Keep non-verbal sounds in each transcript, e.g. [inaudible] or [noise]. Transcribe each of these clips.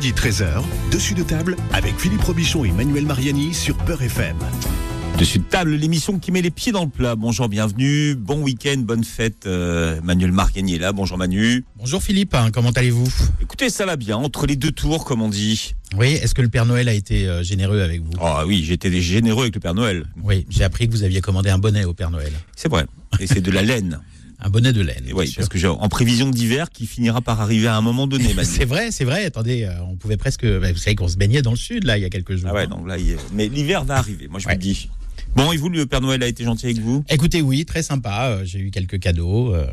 Midi 13h, dessus de table avec Philippe Robichon et Manuel Mariani sur Peur FM. Dessus de table, l'émission qui met les pieds dans le plat. Bonjour, bienvenue, bon week-end, bonne fête. Euh, Manuel Mariani est là. Bonjour Manu. Bonjour Philippe, hein, comment allez-vous? Écoutez, ça va bien, entre les deux tours, comme on dit. Oui, est-ce que le Père Noël a été euh, généreux avec vous? Ah oui, j'étais généreux avec le Père Noël. Oui, j'ai appris que vous aviez commandé un bonnet au Père Noël. C'est vrai. Et c'est de la laine. [laughs] Un bonnet de laine. Oui, parce que j'ai en prévision d'hiver qui finira par arriver à un moment donné. [laughs] C'est vrai, c'est vrai. Attendez, euh, on pouvait presque. bah, vous savez qu'on se baignait dans le sud là il y a quelques jours. Ah ouais, hein. donc là, il mais l'hiver va arriver, moi je Ouais. vous le dis. Bon, et vous, le Père Noël a été gentil avec vous? Écoutez, oui, très sympa. euh, J'ai eu quelques cadeaux. euh,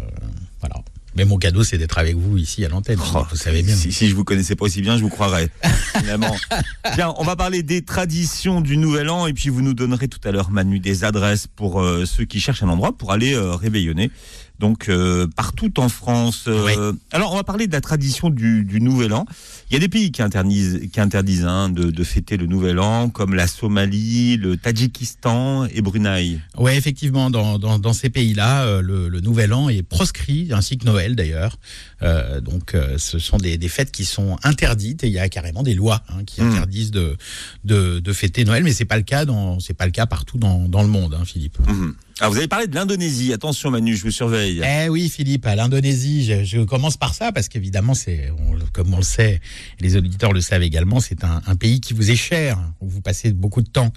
voilà. Mais mon cadeau, c'est d'être avec vous ici à l'antenne. Oh, vous savez bien. Si, si je vous connaissais pas aussi bien, je vous croirais. Finalement. [laughs] Bien, on va parler des traditions du Nouvel An et puis vous nous donnerez tout à l'heure, Manu, des adresses pour euh, ceux qui cherchent un endroit pour aller euh, réveillonner. Donc euh, partout en France. euh, Alors on va parler de la tradition du, du Nouvel An. Il y a des pays qui interdisent, qui interdisent hein, de, de fêter le Nouvel An, comme la Somalie, le Tadjikistan et Brunei. Ouais, effectivement, dans, dans, dans ces pays-là, euh, le, le Nouvel An est proscrit, ainsi que Noël d'ailleurs. Euh, donc, euh, ce sont des, des fêtes qui sont interdites et il y a carrément des lois hein, qui Mm. interdisent de, de, de fêter Noël, mais c'est pas le cas dans c'est pas le cas partout dans, dans le monde, hein, Philippe. Mhm. Alors vous avez parlé de l'Indonésie. Attention, Manu, je vous surveille. Eh oui, Philippe, à l'Indonésie, je, je commence par ça parce qu'évidemment, c'est, comme on le sait, les auditeurs le savent également, c'est un, un pays qui vous est cher, où vous passez beaucoup de temps.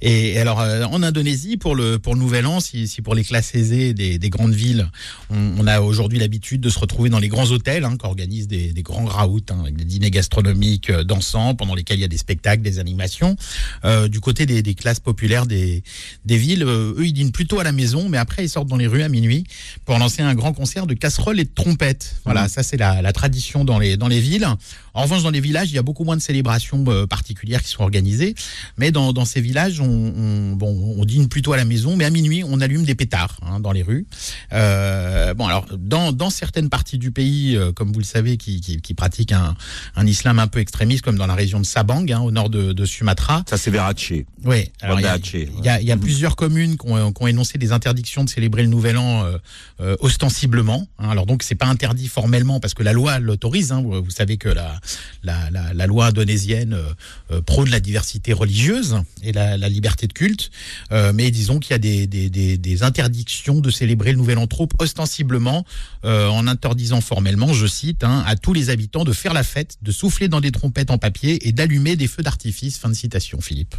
Et alors, euh, en Indonésie, pour le pour le Nouvel An, si, si pour les classes aisées des, des grandes villes, on, on a aujourd'hui l'habitude de se retrouver dans les grands hôtels hein, qui organisent des, des grands raouts hein, avec des dîners gastronomiques euh, dansants pendant lesquels il y a des spectacles, des animations. Euh, du côté des, des classes populaires des, des villes, eux, ils dînent plutôt à la maison, mais après, ils sortent dans les rues à minuit pour lancer un grand concert de casseroles et de trompettes. Voilà, Mhm. ça, c'est la, la tradition dans les, dans les villes. En revanche, dans les villages, il y a beaucoup moins de célébrations euh, particulières qui sont organisées. Mais dans, dans ces villages, on, on- bon, on dîne plutôt à la maison, mais à minuit, on allume des pétards hein, dans les rues. Euh, bon, alors, dans, dans certaines parties du pays, euh, comme vous le savez, qui, qui, qui pratiquent un, un islam un peu extrémiste, comme dans la région de Sabang, hein, au nord de, de Sumatra, Ça c'est Verace. oui, alors il y a, y a- y a plusieurs communes qui ont, qui ont énoncé des interdictions de célébrer le Nouvel An euh, euh, ostensiblement. hein. alors donc c'est pas interdit formellement parce que la loi l'autorise. hein. vous, vous savez que la, la, la, la loi indonésienne euh, euh, prône la diversité religieuse et la, la liberté de culte. Euh, mais disons qu'il y a des, des, des, des interdictions de célébrer le Nouvel An trop ostensiblement en interdisant formellement, je cite, hein, à tous les habitants de faire la fête, de souffler dans des trompettes en papier et d'allumer des feux d'artifice. Fin de citation, Philippe.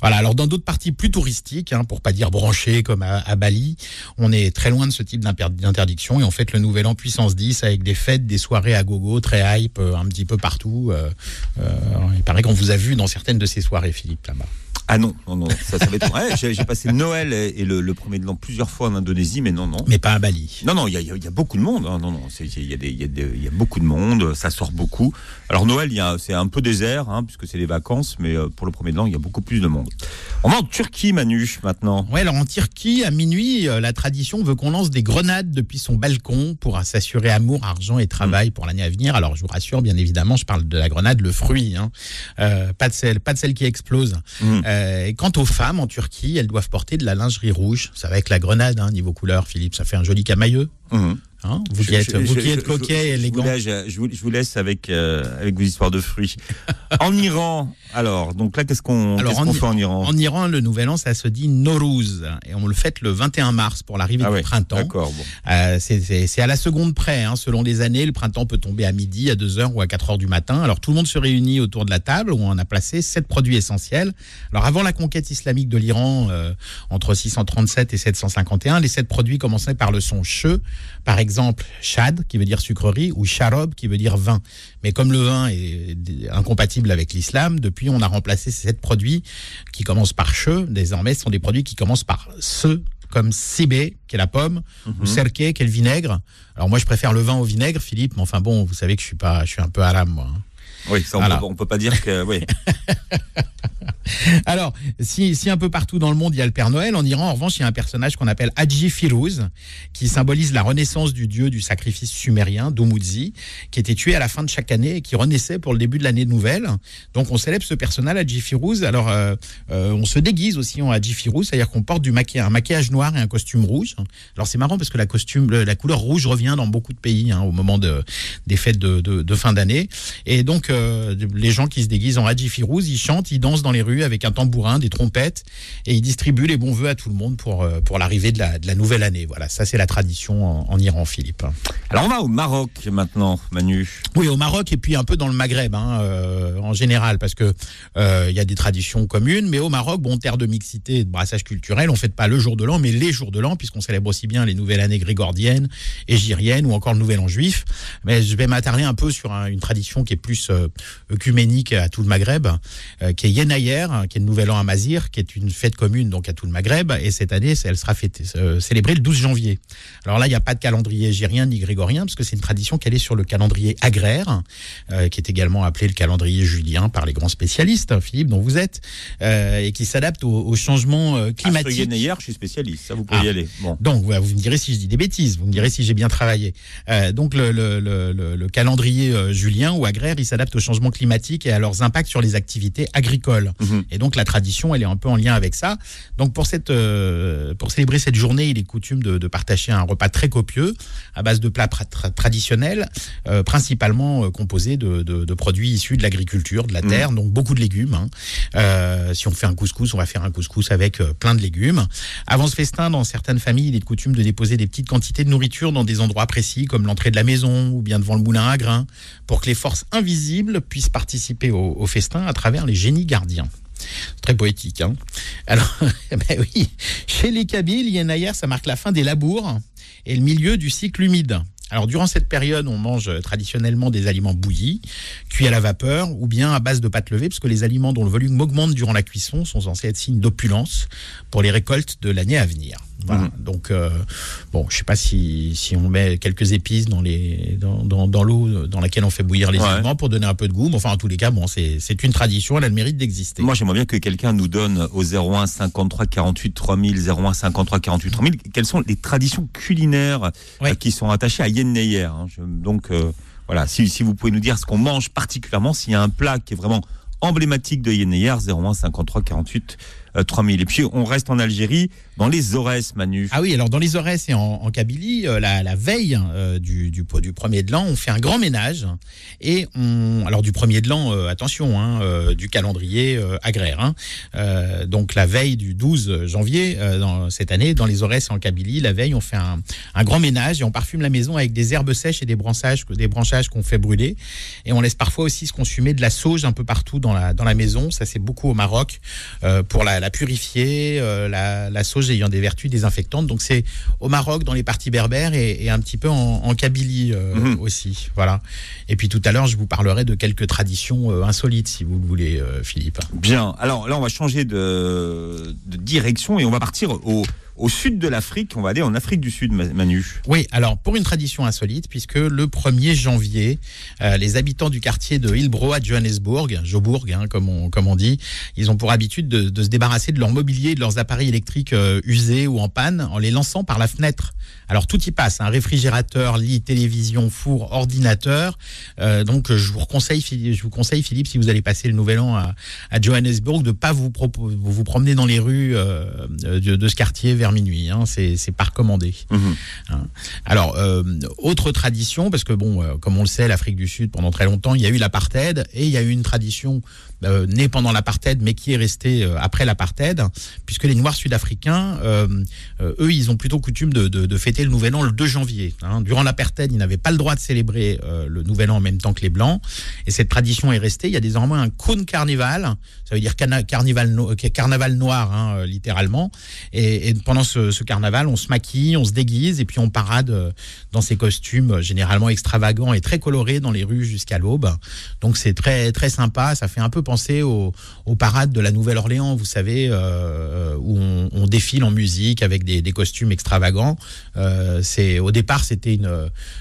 Voilà, alors dans d'autres parties plus touristiques, hein, pour pas dire branchées comme à, à Bali, on est très loin de ce type d'interdiction et on fête le nouvel an puissance 10 avec des fêtes, des soirées à gogo, très hype, un petit peu partout. euh, euh, il paraît qu'on vous a vu dans certaines de ces soirées, Philippe, là-bas. Ah non, non, non, ça, ça va être. Ouais, j'ai j'ai passé Noël et, et le, le premier de l'an plusieurs fois en Indonésie, mais non, non. Mais pas à Bali. Non, non, il y y a- il y a beaucoup de monde. hein. Non, non, c'est- il y, a des- il y, a beaucoup de monde, ça sort beaucoup. Alors Noël, y a- c'est un peu désert, hein, puisque c'est les vacances, mais euh, pour le premier de l'an, il y a beaucoup plus de monde. On va en Turquie, Manu, maintenant. Ouais, alors en Turquie, à minuit, euh, la tradition veut qu'on lance des grenades depuis son balcon pour s'assurer amour, argent et travail pour l'année à venir. Alors je vous rassure, bien évidemment, je parle de la grenade, le fruit, hein. Euh, pas de celle, pas de celle qui explose. Mm. Euh, et quant aux femmes en Turquie, elles doivent porter de la lingerie rouge. Ça va avec la grenade, hein, niveau couleur, Philippe, ça fait un joli camailleux. Mhm. Hein vous qui êtes, je- vous je- qui êtes je- coquet et je- je élégant. vous laisse- Je, vous, je vous laisse avec, euh, avec vos histoires de fruits. [laughs] en Iran, alors, donc là, qu'est-ce qu'on fait en Iran? En Iran, le nouvel an, ça se dit Nowruz. Et on le fête le 21 mars pour l'arrivée Ah du ouais, printemps. D'accord, bon. Euh, c'est à la seconde près, hein. selon les années. Le printemps peut tomber à midi, à 2h ou à 4h du matin. Alors tout le monde se réunit autour de la table où on a placé sept produits essentiels. Alors avant la conquête islamique de l'Iran, euh, entre 637 et 751, les sept produits commençaient par le son che, par exemple shad, qui veut dire sucrerie, ou sharob, qui veut dire vin. Mais comme le vin est incompatible avec l'islam, depuis on a remplacé ces sept produits qui commencent par che. Désormais, ce sont des produits qui commencent par se, comme Sibé, qui est la pomme, ou Serke, qui est le vinaigre. Alors moi, je préfère le vin au vinaigre, Philippe, mais enfin bon, vous savez que je suis pas, je suis un peu haram, moi. hein. Oui, ça, on, Voilà. peut, pas dire que. Oui. [laughs] Alors, si, si, un peu partout dans le monde il y a le Père Noël, en Iran, en revanche, il y a un personnage qu'on appelle Haji Firouz, qui symbolise la renaissance du dieu du sacrifice sumérien, Dumuzi, qui était tué à la fin de chaque année et qui renaissait pour le début de l'année nouvelle. Donc, on célèbre ce personnage, Haji Firouz. Alors, euh, euh, on se déguise aussi en Haji Firouz, c'est-à-dire qu'on porte du maquillage, un maquillage noir et un costume rouge. Alors, c'est marrant parce que la, costume, la couleur rouge revient dans beaucoup de pays hein, au moment de, des fêtes de, de, de fin d'année. Et donc, euh, les gens qui se déguisent en Haji Firouz, ils chantent, ils dansent dans les rues avec un tambourin, des trompettes, et ils distribuent les bons voeux à tout le monde pour, euh, pour l'arrivée de la, de la nouvelle année. Voilà, ça c'est la tradition en, en, Iran, Philippe. Alors on va au Maroc maintenant, Manu. Oui, au Maroc et puis un peu dans le Maghreb hein, euh, en général, parce que euh, il y a des traditions communes, mais au Maroc, bon, terre de mixité et de brassage culturel, on ne fête pas le jour de l'an, mais les jours de l'an, puisqu'on célèbre aussi bien les nouvelles années grégordiennes, égiriennes ou encore le nouvel an juif. Mais je vais m'attarder un peu sur un, une tradition qui est plus euh, œcuménique à tout le Maghreb, euh, qui est Yenayer, qui est le nouvel an à Mazir, qui est une fête commune donc à tout le Maghreb. Et cette année, elle sera fêtée, euh, célébrée le 12 janvier. Alors là, il n'y a pas de calendrier égérien ni grégorien, parce que c'est une tradition qui est sur le calendrier agraire, euh, qui est également appelé le calendrier julien par les grands spécialistes, hein, Philippe, dont vous êtes, euh, et qui s'adapte changements euh, climatiques. Ah, Yenayer, je suis spécialiste, ça vous pouvez ah. y aller. Bon. Donc, vous, me direz si je dis des bêtises, vous me direz si j'ai bien travaillé. Euh, donc, le, le, le, le calendrier euh, julien ou agraire, il s'adapte aux changements climatiques et à leurs impacts sur les activités agricoles. Mhm. Mmh. Et donc, la tradition, elle est un peu en lien avec ça. Donc, pour, cette, euh, pour célébrer cette journée, il est coutume de, de, partager un repas très copieux à base de plats tra traditionnels, euh, principalement euh, composés de, de, de, produits issus de l'agriculture, de la terre, mmh. donc beaucoup de légumes. Hein. Si on fait un couscous, on va faire un couscous avec plein de légumes. Avant ce festin, dans certaines familles, il est de coutume de déposer des petites quantités de nourriture dans des endroits précis, comme l'entrée de la maison ou bien devant le moulin à grains, pour que les forces invisibles puissent participer au, festin à travers les génies gardiens. Très poétique. Hein Alors, [laughs] ben oui, chez les Kabyles, Yenayer, ça marque la fin des labours et le milieu du cycle humide. Alors, durant cette période, on mange traditionnellement des aliments bouillis, cuits à la vapeur ou bien à base de pâte levée, parce que les aliments dont le volume augmente durant la cuisson sont censés être signe d'opulence pour les récoltes de l'année à venir. Voilà. Mmh. Donc, euh, bon, je sais pas si, si on met quelques épices dans les dans, dans, dans l'eau dans laquelle on fait bouillir les ouais. aliments pour donner un peu de goût. Mais enfin, en tous les cas, bon, c'est une tradition, elle a le mérite d'exister. Moi, j'aimerais bien que quelqu'un nous donne au 01 53 48 3000, 01 53 48 3000, quelles sont les traditions culinaires ouais. euh, qui sont attachées à Yen Neyer. Hein. Donc, euh, voilà, si, si vous pouvez nous dire ce qu'on mange particulièrement, s'il y a un plat qui est vraiment emblématique de Yeneyer, 01 53 48 euh, 3000. Et puis on reste en Algérie, dans les Aurès, Manu. Ah oui, alors dans les Aurès et en, Kabylie, euh, la, veille euh, du, du, premier de l'an, on fait un grand ménage. Et on, alors du premier de l'an, euh, attention, hein, du calendrier agraire. Hein. donc la veille du 12 janvier, dans, cette année, dans les Aurès et en Kabylie, la veille, on fait un, un, grand ménage et on parfume la maison avec des herbes sèches et des branchages, des branchages qu'on fait brûler. Et on laisse parfois aussi se consumer de la sauge un peu partout dans la, dans la maison. Ça, c'est beaucoup au Maroc pour la, purifier, la sauge ayant des vertus désinfectantes. Donc c'est au Maroc, dans les parties berbères et, et un petit peu en, en Kabylie euh, mmh. aussi. Voilà. Et puis tout à l'heure, je vous parlerai de quelques traditions euh, insolites, si vous le voulez, euh, Philippe. Bien. Alors là, on va changer de, de direction et on va partir au au sud de l'Afrique. On va aller en Afrique du Sud, Manu. Oui, alors pour une tradition insolite, puisque le 1er janvier, euh, les habitants du quartier de Hillbrow à Johannesburg, Jobourg, hein, comme, on, dit, ils ont pour habitude de, se débarrasser de leur mobilier de leurs appareils électriques euh, usés ou en panne en les lançant par la fenêtre. Alors tout y passe, un hein, réfrigérateur, lit, télévision, four, ordinateur. Euh, donc je vous conseille, je vous conseille, Philippe, si vous allez passer le nouvel an à, Johannesburg, de pas vous, promener dans les rues de, de, ce quartier vers minuit. Hein, c'est pas recommandé. Mmh. Hein. Alors euh, autre tradition, parce que bon, euh, comme on le sait, l'Afrique du Sud pendant très longtemps, il y a eu l'apartheid et il y a eu une tradition euh, né pendant l'apartheid, mais qui est resté euh, après l'apartheid, puisque les Noirs sud-africains, euh, eux, ils ont plutôt coutume de, fêter le Nouvel An le 2 janvier. Hein. Durant l'apartheid, ils n'avaient pas le droit de célébrer le Nouvel An en même temps que les Blancs, et cette tradition est restée. Il y a désormais un Coon Carnival, ça veut dire carnaval, no carnaval noir, hein, littéralement, et, pendant ce, carnaval, on se maquille, on se déguise et puis on parade dans ces costumes généralement extravagants et très colorés dans les rues jusqu'à l'aube. Donc c'est très très sympa. Ça fait un peu penser aux, aux parades de la Nouvelle-Orléans, vous savez, euh, où on, on défile en musique avec des, des costumes extravagants. Euh, c'est au départ c'était une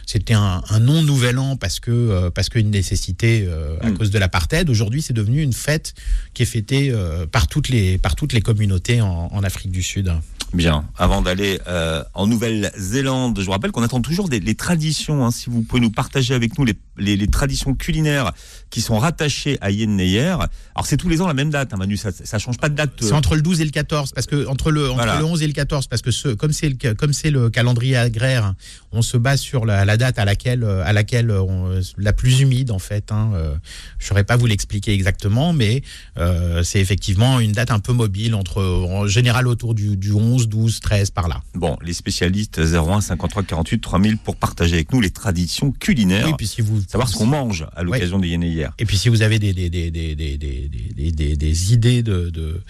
c'était un, un non nouvel an parce que euh, parce qu'une nécessité euh, à Mm. cause de l'apartheid. Aujourd'hui c'est devenu une fête qui est fêtée euh, par toutes les par toutes les communautés en, en Afrique du Sud. Bien, avant d'aller euh, en Nouvelle-Zélande, je vous rappelle qu'on attend toujours des, les traditions. hein, si vous pouvez nous partager avec nous les, les- les traditions culinaires qui sont rattachées à Yen Neyer. Alors c'est tous les ans la même date, hein, Manu, ça, ça change pas de date. C'est entre le 12 et le 14 parce que entre le entre Voilà. le 11 et le 14 parce que ce, comme c'est le comme c'est le calendrier agraire, on se base sur la, la date à laquelle euh, à laquelle on- la plus humide en fait. Hein, euh, je saurais pas vous l'expliquer exactement, mais euh, c'est effectivement une date un peu mobile entre en général autour du, du 11, 12, 13 par là. Bon, les spécialistes 01 53 48 3000 pour partager avec nous les traditions culinaires, Oui, puis si vous savoir ce qu'on mange à l'occasion des Neyer. Et puis si vous avez des, des, des, des, idées de, de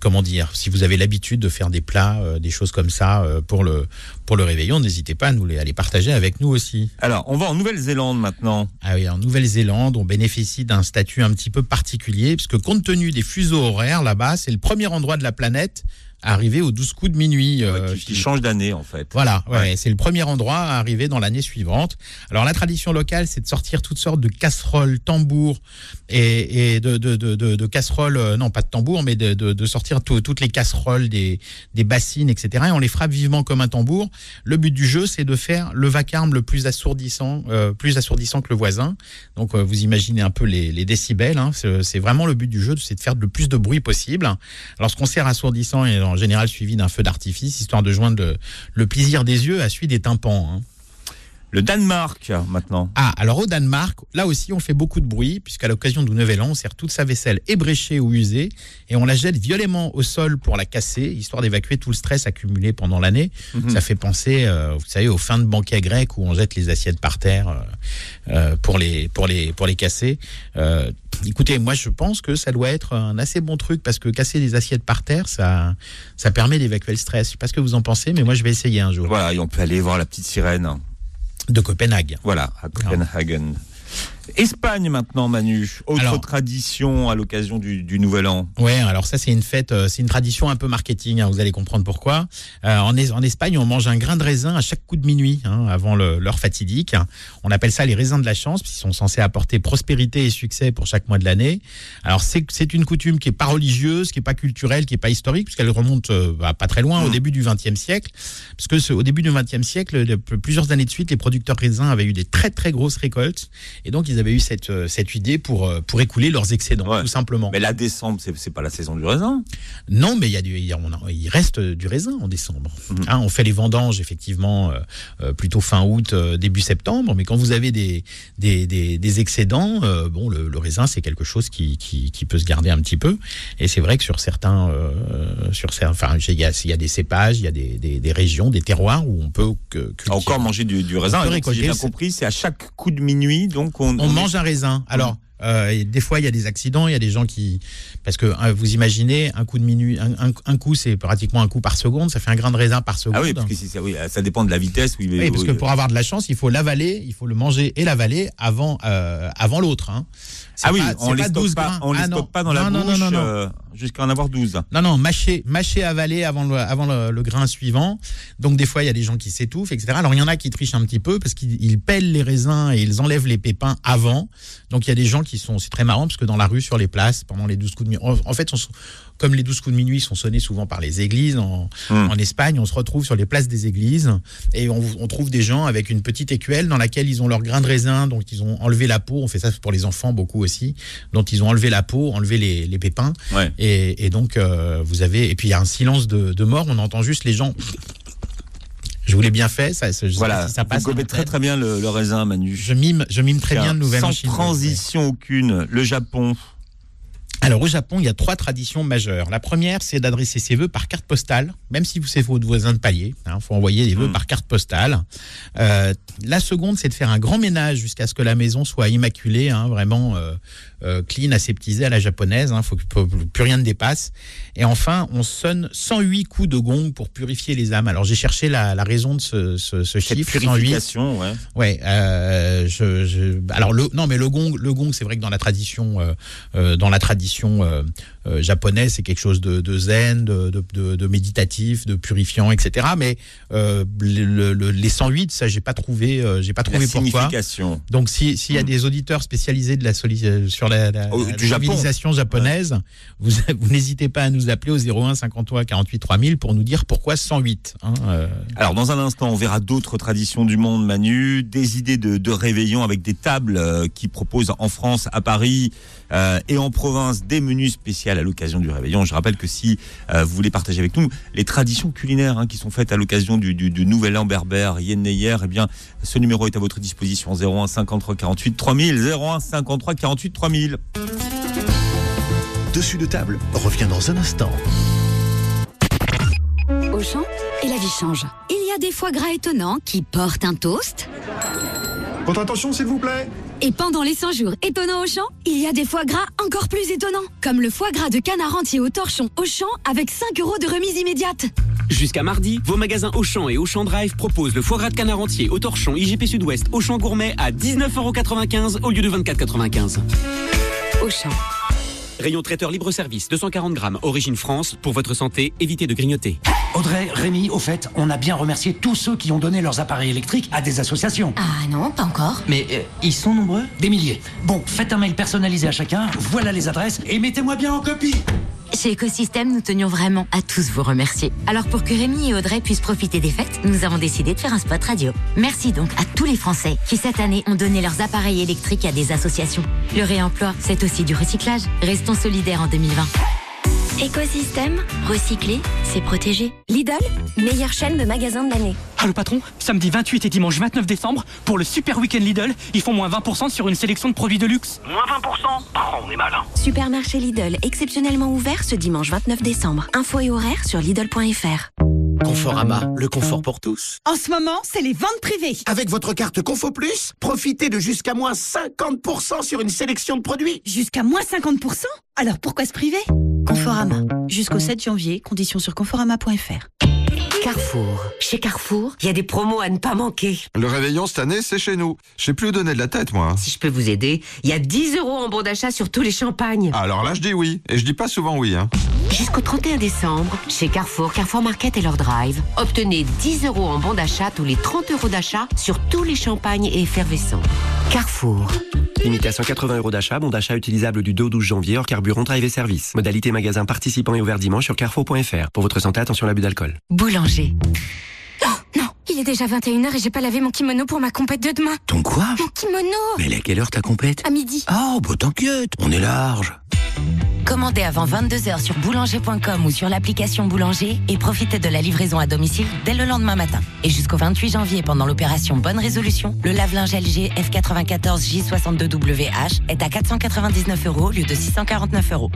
comment dire, si vous avez l'habitude de faire des plats, euh, des choses comme ça euh, pour le pour le réveillon, n'hésitez pas à nous les, à les partager avec nous aussi. Alors, on va en Nouvelle-Zélande maintenant. Ah oui, en Nouvelle-Zélande, on bénéficie d'un statut un petit peu particulier, puisque compte tenu des fuseaux horaires là-bas, c'est le premier endroit de la planète arriver aux 12 coups de minuit. euh, qui, change d'année en fait. Voilà, ouais, Ouais. c'est le premier endroit à arriver dans l'année suivante. Alors la tradition locale, c'est de sortir toutes sortes de casseroles, tambours et, et de, de, de, casseroles, euh, non pas de tambours, mais de, sortir tout- toutes les casseroles, des, des bassines, etc. Et on les frappe vivement comme un tambour. Le but du jeu, c'est de faire le vacarme le plus assourdissant, euh, plus assourdissant que le voisin. Donc euh, vous imaginez un peu les, les décibels. Hein. C'est vraiment le but du jeu, c'est de faire le plus de bruit possible. Alors ce concert assourdissant est en général suivi d'un feu d'artifice, histoire de joindre le, plaisir des yeux à celui des tympans. hein. Le Danemark maintenant. Ah, alors au Danemark, là aussi on fait beaucoup de bruit, puisqu'à l'occasion du Nouvel An, on sert toute sa vaisselle ébréchée ou usée, et on la jette violemment au sol pour la casser, histoire d'évacuer tout le stress accumulé pendant l'année. Mhm. Ça fait penser, euh, vous savez, aux fins de banquets grecs où on jette les assiettes par terre euh, euh, pour, les, pour, les, pour les casser. Euh, écoutez, moi je pense que ça doit être un assez bon truc, parce que casser des assiettes par terre, ça, ça permet d'évacuer le stress. Je sais pas ce que vous en pensez, mais moi je vais essayer un jour. Voilà, et on peut aller voir la petite sirène. De Copenhague. Voilà, à Copenhagen. Espagne maintenant, Manu. Autre Alors- tradition à l'occasion du, du Nouvel An. Ouais, alors ça c'est une fête, euh, c'est une tradition un peu marketing. hein, vous allez comprendre pourquoi. Euh, en, Es- en Espagne, on mange un grain de raisin à chaque coup de minuit, hein, avant l'heure fatidique. On appelle ça les raisins de la chance, puisqu'ils sont censés apporter prospérité et succès pour chaque mois de l'année. Alors c'est une coutume qui est pas religieuse, qui est pas culturelle, qui est pas historique, puisqu'elle remonte euh, bah, pas très loin, au Mm. début du XXe siècle. Parce que ce- au début du XXe siècle, de- plusieurs années de suite, les producteurs raisins avaient eu des très très grosses récoltes, et donc ils avaient eu cette euh, cette idée pour euh, pour écouler leurs excédents, Ouais. tout simplement. Mais là, décembre, c'est pas la saison du raisin. Non, mais il y a du, il, y a- on a- il reste du raisin en décembre. Mhm. Hein, on fait les vendanges effectivement euh, plutôt fin août, euh, début septembre. Mais quand vous avez des des, des, des excédents, euh, bon, le, le raisin c'est quelque chose qui, qui, qui peut se garder un petit peu. Et c'est vrai que sur certains, sur enfin, il y a, il y a des cépages, il y a des, régions, des terroirs où on peut que, cultiver. Encore manger du, du raisin. bien compris, c'est à chaque coup de minuit, donc on, on, on mange un raisin. Alors, euh, et des fois, il y a des accidents, il y a des gens qui. Parce que euh, vous imaginez, un coup de minuit, un, un- un coup, c'est pratiquement un coup par seconde, ça fait un grain de raisin par seconde. Ah oui, parce que si ça, oui, ça dépend de la vitesse. Oui, mais- Oui, parce que pour avoir de la chance, il faut l'avaler, il faut le manger et l'avaler avant, euh, avant l'autre. Hein. Ah oui, pas- on les pas stocke 12 pas, on les Ah stocke pas dans la Non, bouche non, non, non. euh, jusqu'à en avoir 12. Non, non, mâcher, mâcher, avaler avant le, avant le, le grain suivant. Donc, des fois, il y a des gens qui s'étouffent, etc. Alors, il y en a qui trichent un petit peu parce qu'ils ils pèlent les raisins et ils enlèvent les pépins avant. Donc, il y a des gens qui sont. C'est très marrant parce que dans la rue, sur les places, pendant les 12 coups de minuit. En, en fait, on se- comme les 12 coups de minuit sont sonnés souvent par les églises en, Hmm. en Espagne, on se retrouve sur les places des églises et on, on trouve des gens avec une petite écuelle dans laquelle ils ont leur grain de raisin, donc ils ont enlevé la peau. On fait ça pour les enfants beaucoup aussi. Donc, ils ont enlevé la peau, enlevé les, les pépins. Ouais. Et, et donc, euh, vous avez. Et puis, il y a un silence de, de mort. On entend juste les gens. Je vous l'ai bien fait. Ça, je Voilà, si ça passe. vous très très bien le, le raisin, Manu. Je mime, je mime très bien le nouvel Sans transition aucune, le Japon. Alors au Japon, il y a trois traditions majeures. La première, c'est d'adresser ses vœux par carte postale, même si vous c'est votre voisin de palier. Il hein, faut envoyer des vœux Mm. par carte postale. Euh, la seconde, c'est de faire un grand ménage jusqu'à ce que la maison soit immaculée, hein, vraiment euh, euh, clean, aseptisée à la japonaise. Il que faut que plus rien ne dépasse. Et enfin, on sonne 108 coups de gong pour purifier les âmes. Alors j'ai cherché la, la raison de ce, ce, ce Cette chiffre 108. purification, ouais. Ouais, je, je- alors le non mais le gong, le gong, c'est vrai que dans la tradition, dans la tradition euh, euh, japonaise, c'est quelque chose de, de zen, de, de, méditatif, de purifiant, etc. Mais euh, le- le- les 108, ça j'ai pas trouvé, j'ai pas La trouvé pourquoi. signification. Donc si- s'il y a Mm. des auditeurs spécialisés de la sur la, la- Oh, la civilisation japonaise, vous, [laughs] vous n'hésitez pas à nous appeler au 01 53 48 3000 pour nous dire pourquoi 108. hein. Alors, dans un instant, on verra d'autres traditions du monde, Manu, des idées de, réveillon avec des tables qui proposent en France, à Paris et en province des menus spéciaux à l'occasion du réveillon. Je rappelle que si euh, vous voulez partager avec nous les traditions culinaires hein, qui sont faites à l'occasion du, du, du Nouvel An berbère Yenneyer, eh bien, ce numéro est à votre disposition 01 53 48 3000 01 53 48 3000. Dessus de table revient dans un instant. Auchan et la vie change. Il y a des foie gras étonnants qui portent un toast. Votre attention, s'il vous plaît. Et pendant les 100 jours étonnants Auchan, il y a des foie gras encore plus étonnants. Comme le foie gras de canard entier au torchon Auchan avec 5 euros de remise immédiate. Jusqu'à mardi, vos magasins Auchan et Auchan Drive proposent le foie gras de canard entier au torchon IGP Sud-Ouest Auchan Gourmet à 19,95€ au lieu de 24,95€. Auchan. Rayon traiteur libre-service, 240 grammes, origine France. Pour votre santé, évitez de grignoter. Audrey, Rémi, au fait, on a bien remercié tous ceux qui ont donné leurs appareils électriques à des associations. Ah non, pas encore. Mais euh, ils sont nombreux? Des milliers. Bon, faites un mail personnalisé à chacun, voilà les adresses, et mettez-moi bien en copie Chez Écosystème, nous tenions vraiment à tous vous remercier. Alors pour que Rémi et Audrey puissent profiter des fêtes, nous avons décidé de faire un spot radio. Merci donc à tous les Français qui cette année ont donné leurs appareils électriques à des associations. Le réemploi, c'est aussi du recyclage. Restons solidaires en 2020. Écosystème, recycler, c'est protéger. Lidl, meilleure chaîne de magasins de l'année. Ah le patron, samedi 28 et dimanche 29 décembre, pour le super week-end Lidl, ils font moins 20% sur une sélection de produits de luxe. Moins 20% Oh, on est malin. Supermarché Lidl, exceptionnellement ouvert ce dimanche 29 décembre. Info et horaires sur Lidl.fr. Conforama, le confort pour tous. En ce moment, c'est les ventes privées. Avec votre carte Confo Plus, profitez de jusqu'à moins 50% sur une sélection de produits. Jusqu'à moins 50% Alors pourquoi se priver? Conforama. Jusqu'au 7 janvier, conditions sur conforama.fr. Carrefour. Chez Carrefour, il y a des promos à ne pas manquer. Le réveillon cette année, c'est chez nous. Je sais plus où donner de la tête, moi. Si je peux vous aider, il y a 10 euros en bon d'achat sur tous les champagnes. Alors là, je dis oui. Et je dis pas souvent oui, hein. Jusqu'au 31 décembre, chez Carrefour, Carrefour Market et leur drive, obtenez 10 euros en bon d'achat tous les 30 euros d'achat sur tous les champagnes et effervescents. Carrefour. Limité à 180 euros d'achat, bon d'achat utilisable du 2 au 12 janvier hors carburant, drive et service. Modalité magasin participant et ouvert dimanche sur carrefour.fr. Pour votre santé, attention à l'abus d'alcool. Boulanger. Non, il est déjà 21h et j'ai pas lavé mon kimono pour ma compète de demain. Ton quoi? Mon kimono Mais elle est à quelle heure ta compète? À midi. Oh, bah t'inquiète, on est large. Commandez avant 22h sur boulanger.com ou sur l'application Boulanger et profitez de la livraison à domicile dès le lendemain matin. Et jusqu'au 28 janvier, pendant l'opération Bonne Résolution, le lave-linge LG F94J62WH est à 499 euros au lieu de 649 euros.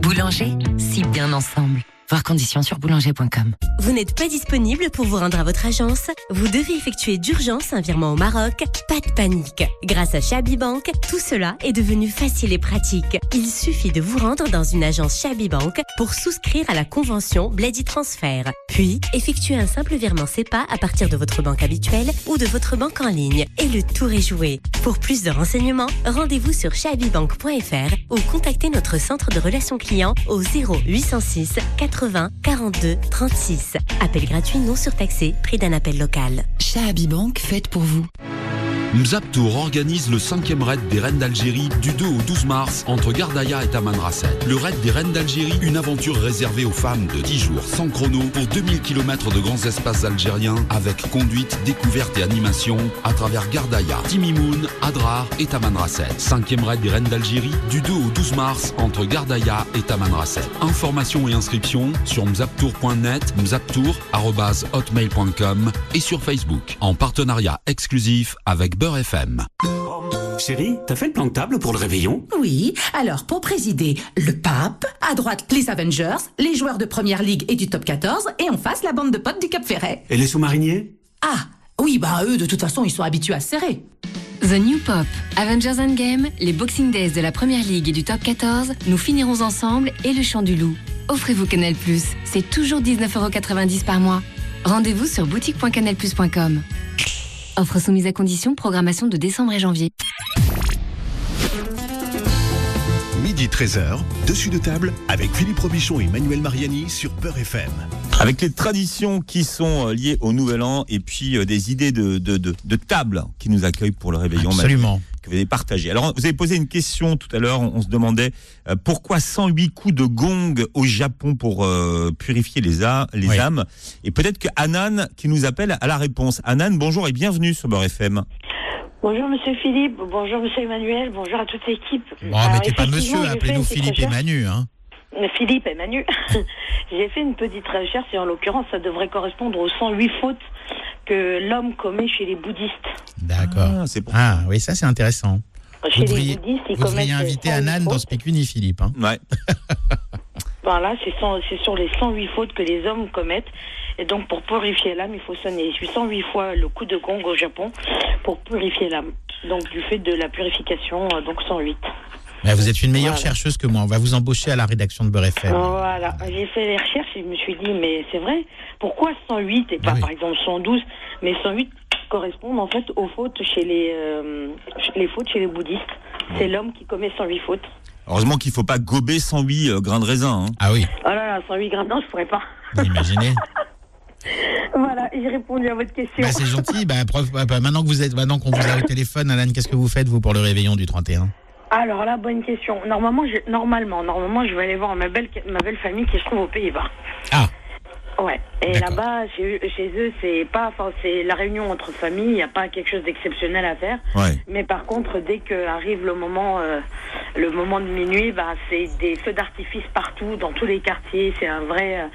Boulanger, si bien ensemble. Voir conditions sur boulanger.com. Vous n'êtes pas disponible pour vous rendre à votre agence Vous devez effectuer d'urgence un virement au Maroc Pas de panique. Grâce à Shabi Bank, tout cela est devenu facile et pratique. Il suffit de vous rendre dans une agence Shabi Bank pour souscrire à la convention Blady Transfer. Puis, effectuer un simple virement SEPA à partir de votre banque habituelle ou de votre banque en ligne. Et le tour est joué. Pour plus de renseignements, rendez-vous sur shabibank.fr ou contactez notre centre de relations clients au 0806 80 42 36. Appel gratuit non surtaxé, prix d'un appel local. Shabi Bank, pour vous. Mzaptour organise le cinquième raid des Reines d'Algérie du 2 au 12 mars entre Gardaïa et Tamanrasset. Le raid des Reines d'Algérie, une aventure réservée aux femmes de 10 jours sans chrono pour 2000 km de grands espaces algériens avec conduite, découverte et animation à travers Gardaïa, Timimoun, Adrar et Tamanrasset. Cinquième raid des Reines d'Algérie du 2 au 12 mars entre Gardaïa et Tamanrasset. Informations et inscriptions sur mzaptour.net, mzaptour.hotmail.com et sur Facebook en partenariat exclusif avec avec Beurre FM. Chérie, t'as fait le plan de table pour le réveillon? Oui, alors pour présider, le pape, à droite les Avengers, les joueurs de Première Ligue et du Top 14, et en face la bande de potes du Cap Ferret. Et les sous-mariniers? Ah, oui, bah eux de toute façon ils sont habitués à se serrer. The New Pop, Avengers Endgame, les Boxing Days de la Première Ligue et du Top 14, nous finirons ensemble et le chant du loup. Offrez-vous Canal+, c'est toujours 19,90€ par mois. Rendez-vous sur boutique.canalplus.com. Offre soumise à condition, programmation de décembre et janvier. Midi 13h, dessus de table avec Philippe Robichon et Manuel Mariani sur Peur FM. Avec les traditions qui sont euh, liées au Nouvel An et puis euh, des idées de, de, de, de table qui nous accueillent pour le réveillon. Absolument. Que vous avez partagé. Alors, vous avez posé une question tout à l'heure. On, on se demandait euh, pourquoi 108 coups de gong au Japon pour euh, purifier les, a- les Oui. âmes? Et peut-être que Anan qui nous appelle à la réponse. Anan, bonjour et bienvenue sur Beurre FM. Bonjour Monsieur Philippe, bonjour Monsieur Emmanuel, bonjour à toute l'équipe. Bon, Alors, mettez pas monsieur, fait appelez-nous Philippe et. Manu. Hein. Philippe et Manu. [laughs] j'ai fait une petite recherche et en l'occurrence ça devrait correspondre aux 108 fautes que l'homme commet chez les bouddhistes. D'accord. Ah, c'est pour Ah, oui, ça c'est intéressant. Chez Vous les devriez, bouddhistes, ils vous devriez inviter 108 Anan dans fautes. Speak Uni, Philippe. hein. Ouais. [laughs] Voilà, c'est sur les 108 fautes que les hommes commettent. Et donc, pour purifier l'âme, il faut sonner 108 fois le coup de gong au Japon pour purifier l'âme. Donc, du fait de la purification, euh, donc 108. Mais vous êtes une meilleure Voilà. chercheuse que moi. On va vous embaucher à la rédaction de Beurre FM. Voilà, j'ai fait les recherches et je me suis dit, mais c'est vrai, pourquoi 108 et pas par exemple 112 Mais 108 correspondent en fait aux fautes chez les, euh, les fautes chez les bouddhistes. C'est l'homme qui commet 108 fautes. Heureusement qu'il faut pas gober 108 euh, grains de raisin. hein. Ah oui, Oh là là, 108 grammes, non, je pourrais pas. vous imaginez [laughs] Voilà, j'ai répondu à votre question. bah, C'est gentil. Bah, prof, bah, bah, maintenant que vous êtes, maintenant qu'on vous a au téléphone, Alan, qu'est-ce que vous faites vous pour le réveillon du 31 Alors là, bonne question. Normalement, je, normalement, normalement, je vais aller voir ma belle, ma belle famille qui se trouve aux Pays-Bas. Ah. Ouais. Et là-bas, chez, eux- chez eux, c'est pas, enfin, c'est la réunion entre familles. Il n'y a pas quelque chose d'exceptionnel à faire. Ouais. Mais par contre, dès que arrive le moment, euh, le moment de minuit, bah, c'est des feux d'artifice partout, dans tous les quartiers. C'est un vrai, euh,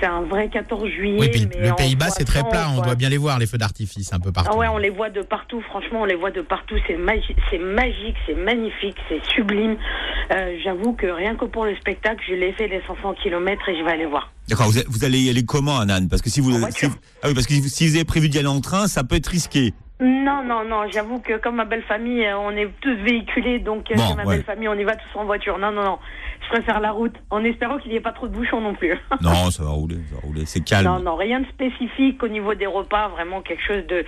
c'est un vrai 14 juillet. Oui, puis mais le Pays-Bas, c'est très plat. On doit bien les voir, les feux d'artifice, un peu partout. Ah ouais, on les voit de partout. Franchement, on les voit de partout. C'est magique, c'est magique, c'est magnifique, c'est sublime. Euh, J'avoue que rien que pour le spectacle, je l'ai fait les 500 km et je vais aller voir. D'accord, vous, vous allez y aller comment, Anan Parce que si vous, si, ah oui, parce que si vous avez prévu d'y aller en train, ça peut être risqué. Non, non, non. J'avoue que comme ma belle famille, euh, on est tous véhiculés, donc euh, Bon, ma ouais. belle famille, on y va tous en voiture. Non, non, non. Je préfère la route, en espérant qu'il n'y ait pas trop de bouchons non plus. [laughs] Non, ça va rouler, ça va rouler. C'est calme. Non, non, rien de spécifique au niveau des repas, vraiment quelque chose de.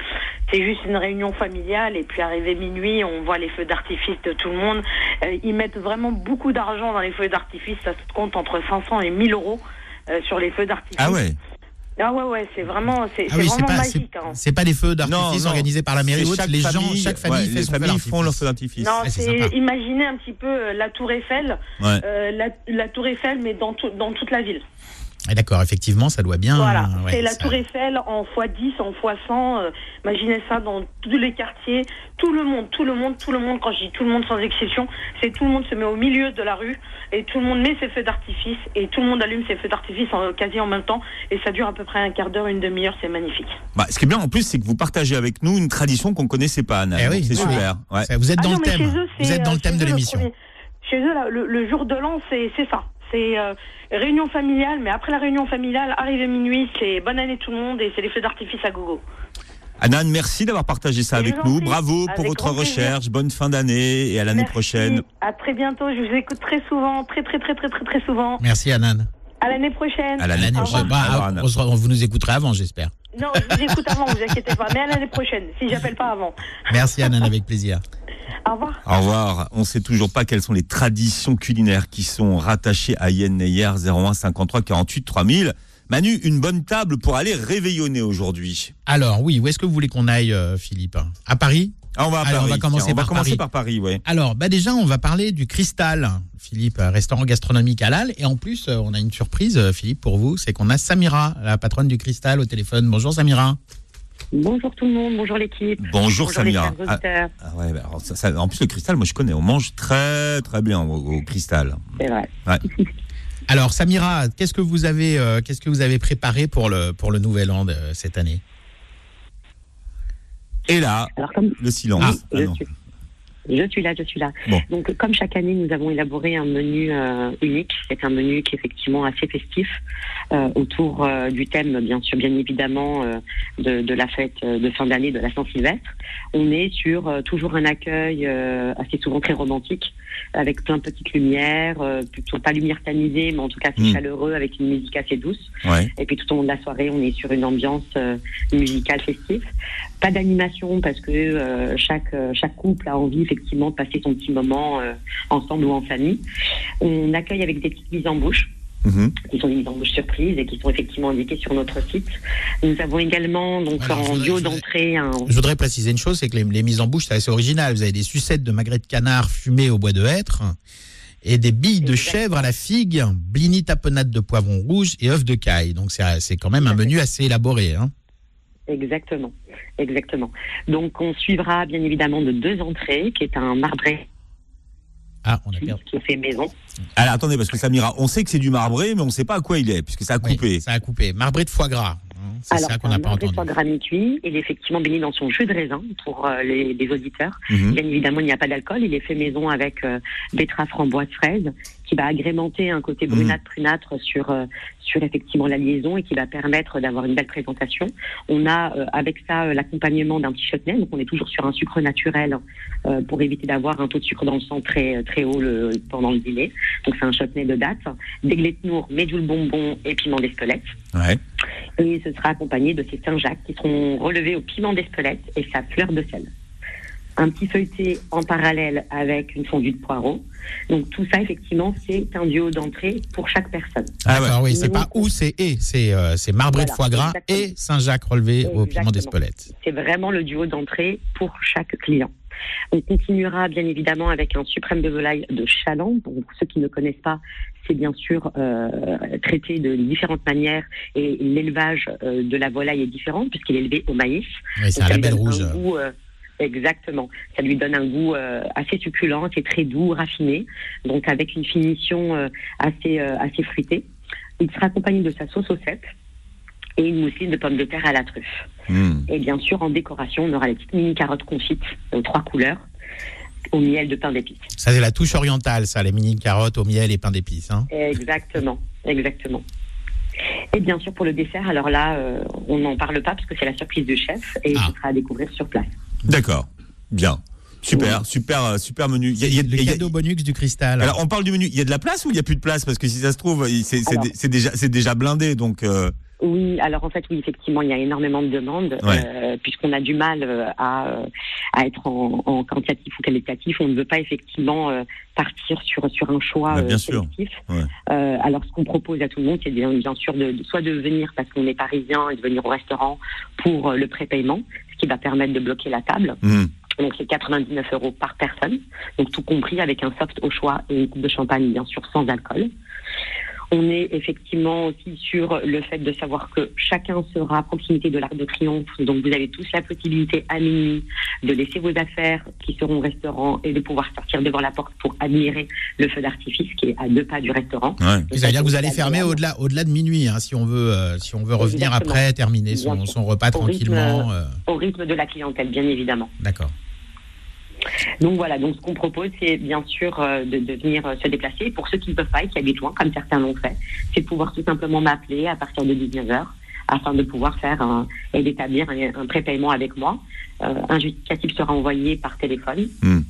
C'est juste une réunion familiale et puis arrivé minuit, on voit les feux d'artifice de tout le monde. Euh, ils mettent vraiment beaucoup d'argent dans les feux d'artifice, ça se compte entre 500 et 1000 euros euh, sur les feux d'artifice. Ah ouais Ah ouais, ouais, c'est vraiment, c'est Ah oui, vraiment pas, magique. c'est- hein. pas des feux d'artifice organisés par la mairie Les gens, famille, chaque famille ouais, fait les son font leur feu d'artifice. Non, c'est imaginez un petit peu euh, la Tour Eiffel, Ouais. euh, la, la Tour Eiffel, mais dans, tout- dans toute la ville. Ah, D'accord, effectivement, ça doit bien. Voilà, ouais, c'est la ça- Tour Eiffel en x10, en x100. euh, imaginez ça dans tous les quartiers. Tout le monde, tout le monde, tout le monde, quand je dis tout le monde sans exception, c'est tout le monde se met au milieu de la rue et tout le monde met ses feux d'artifice et tout le monde allume ses feux d'artifice en- quasi en même temps et ça dure à peu près un quart d'heure, une demi-heure, c'est magnifique. Bah, ce qui est bien en plus, c'est que vous partagez avec nous une tradition qu'on connaissait pas, Anan. Eh oui, c'est super. Ouais. Vous êtes Ah dans non, le mais thème. chez eux, Vous êtes dans euh, le thème de l'émission. Chez eux, là, le, le jour de l'an, c'est ça. C'est euh, réunion familiale, mais après la réunion familiale, arrivé minuit, c'est bonne année tout le monde et c'est les feux d'artifice à gogo. Anan, merci d'avoir partagé ça avec nous. Bravo Avec pour votre recherche. Bonne fin d'année et à l'année prochaine. À très bientôt. Je vous écoute très souvent, très très très très très très souvent. Merci, Anan. À l'année prochaine. À l'année prochaine. Bah, on se- vous nous écouterez avant, j'espère. Non, je vous écoute avant, vous inquiétez pas. Mais à l'année prochaine, si j'appelle pas avant. Merci, Anan, avec plaisir. Au revoir. Au revoir. On sait toujours pas quelles sont les traditions culinaires qui sont rattachées à Yen Neyer 01 53 48 3000. Manu, une bonne table pour aller réveillonner aujourd'hui. Alors, oui, où est-ce que vous voulez qu'on aille, euh, Philippe? À Paris? Ah, on va à Paris. on va commencer Tiens, on va par commencer Paris. par Paris, ouais. Alors, bah déjà, on va parler du Cristal, Philippe, euh, restaurant gastronomique halal. Et en plus, euh, on a une surprise, Philippe, pour vous, c'est qu'on a Samira, la patronne du Cristal, au téléphone. Bonjour, Samira. Bonjour tout le monde, bonjour l'équipe. Bonjour, auditeurs. Ah ouais, bah alors ça- ça- en plus, le cristal, moi je connais. On mange très très bien au, au cristal. C'est vrai. Ouais. [laughs] Alors, Samira, qu'est-ce que vous avez, euh, qu'est-ce que vous avez préparé pour le, pour le nouvel an de cette année? Et là, Alors, comme- le silence. Ah je, non. suis, je suis là, je suis là. Bon. Donc, comme chaque année, nous avons élaboré un menu euh, unique. C'est un menu qui est effectivement assez festif euh, autour euh, du thème, bien sûr, bien évidemment, euh, de, de la fête de fin d'année de la Saint-Sylvestre. On est sur euh, toujours un accueil euh, assez souvent très romantique, avec plein de petites lumières, euh, plutôt pas lumière tamisée, mais en tout cas assez Mm. chaleureux, avec une musique assez douce. Ouais. Et puis tout au long de la soirée, on est sur une ambiance euh, musicale festive. Pas d'animation parce que euh, chaque chaque couple a envie effectivement de passer son petit moment euh, ensemble ou en famille. On accueille avec des petites mises en bouche Mhm. qui sont des mises en bouche surprises et qui sont effectivement indiquées sur notre site. Nous avons également donc Alors, en voudrais- duo je voudrais- d'entrée un Je voudrais préciser une chose, c'est que les, les mises en bouche, c'est assez original. Vous avez des sucettes de magret de canard fumées au bois de hêtre et des billes de chèvre à la figue, blini tapenade de poivron rouge et œufs de caille. Donc c'est c'est quand même un menu assez élaboré. Hein. Exactement, exactement. Donc on suivra bien évidemment de deux entrées, qui est un marbré Ah, on a perdu. qui fait maison. Alors attendez, parce que Samira, on sait que c'est du marbré, mais on ne sait pas à quoi il est, puisque ça a coupé. ça a coupé. Marbré de foie gras. hein. C'est Alors, ça qu'on n'a pas marbré entendu. de foie gras mi-cuit, il est effectivement béni dans son jus de raisin pour euh, les, les auditeurs. Mhm. Bien évidemment, il n'y a pas d'alcool. Il est fait maison avec euh, betterave, framboise, fraise, qui va agrémenter un côté brunâtre, prunâtre sur euh, sur effectivement la liaison et qui va permettre d'avoir une belle présentation. On a euh, avec ça euh, l'accompagnement d'un petit chutney, donc on est toujours sur un sucre naturel euh, pour éviter d'avoir un taux de sucre dans le sang très très haut le, pendant le dîner. Donc c'est un chutney de date, des gletnours, médule bonbon et piment d'Espelette. Ouais. Et ce sera accompagné de ces Saint-Jacques qui seront relevés au piment d'Espelette et sa fleur de sel. Un petit feuilleté en parallèle avec une fondue de poireaux. Donc tout ça, effectivement, c'est un duo d'entrée pour chaque personne. Ah D'accord, oui, c'est pas ou, c'est et. C'est euh, c'est marbré de foie gras exactement. et Saint-Jacques relevé au piment Exactement. d'Espelette. C'est vraiment le duo d'entrée pour chaque client. On continuera bien évidemment avec un suprême de volaille de Chaland. Pour ceux qui ne connaissent pas, c'est bien sûr euh, traité de différentes manières et l'élevage euh, de la volaille est différent puisqu'il est élevé au maïs. Oui, c'est un label rouge. un goût, euh, exactement. Ça lui donne un goût euh, assez succulent, c'est très doux, raffiné, donc avec une finition euh, assez euh, assez fruitée. Il sera accompagné de sa sauce au cèpe et une mousseline de pommes de terre à la truffe. Hmm. Et bien sûr, en décoration, on aura les petites mini carottes confites aux trois couleurs, au miel de pain d'épices. Ça, c'est la touche orientale, ça, les mini carottes au miel et pain d'épices. Hein. Exactement, exactement. Et bien sûr, pour le dessert, alors là, euh, on n'en parle pas parce que c'est la surprise du chef et Ah. ce sera à découvrir sur place. D'accord. Bien. Super, super, euh, super menu. Il y a- il y a- Le il y a- cadeau bonux du cristal. Alors on parle du menu. Il y a de la place ou il y a plus de place? Parce que si ça se trouve, c'est déjà, c'est déjà blindé. Donc euh, Oui, alors en fait, oui, effectivement, il y a énormément de demandes, Ouais. euh, puisqu'on a du mal euh, à, à être en, en quantitatif ou qualitatif. On ne veut pas effectivement euh, partir sur, sur un choix bien sûr. sélectif. Ouais. Alors, ce qu'on propose à tout le monde, c'est bien, bien sûr de, de- soit de venir parce qu'on est parisien et de venir au restaurant pour le prépaiement, qui va permettre de bloquer la table. hmm. Donc c'est 99 euros par personne, donc tout compris avec un soft au choix et une coupe de champagne bien sûr sans alcool. On est effectivement aussi sur le fait de savoir que chacun sera à proximité de l'Arc de Triomphe, donc vous avez tous la possibilité à minuit de laisser vos affaires qui seront au restaurant et de pouvoir sortir devant la porte pour admirer le feu d'artifice qui est à deux pas du restaurant. Ça veut dire que vous allez fermer au-delà au-delà de minuit, hein, si on veut, euh, si on veut revenir Exactement. après, terminer son, repas Au rythme- tranquillement. euh, Au rythme de la clientèle, bien évidemment. D'accord. Donc voilà, donc ce qu'on propose, c'est bien sûr euh, de, venir euh, se déplacer. Pour ceux qui ne peuvent pas qui habitent loin, comme certains l'ont fait, c'est de pouvoir tout simplement m'appeler à partir de 19h afin de pouvoir faire et d'établir un, un prépaiement avec moi. Euh, un justificatif sera envoyé par téléphone. Hmm.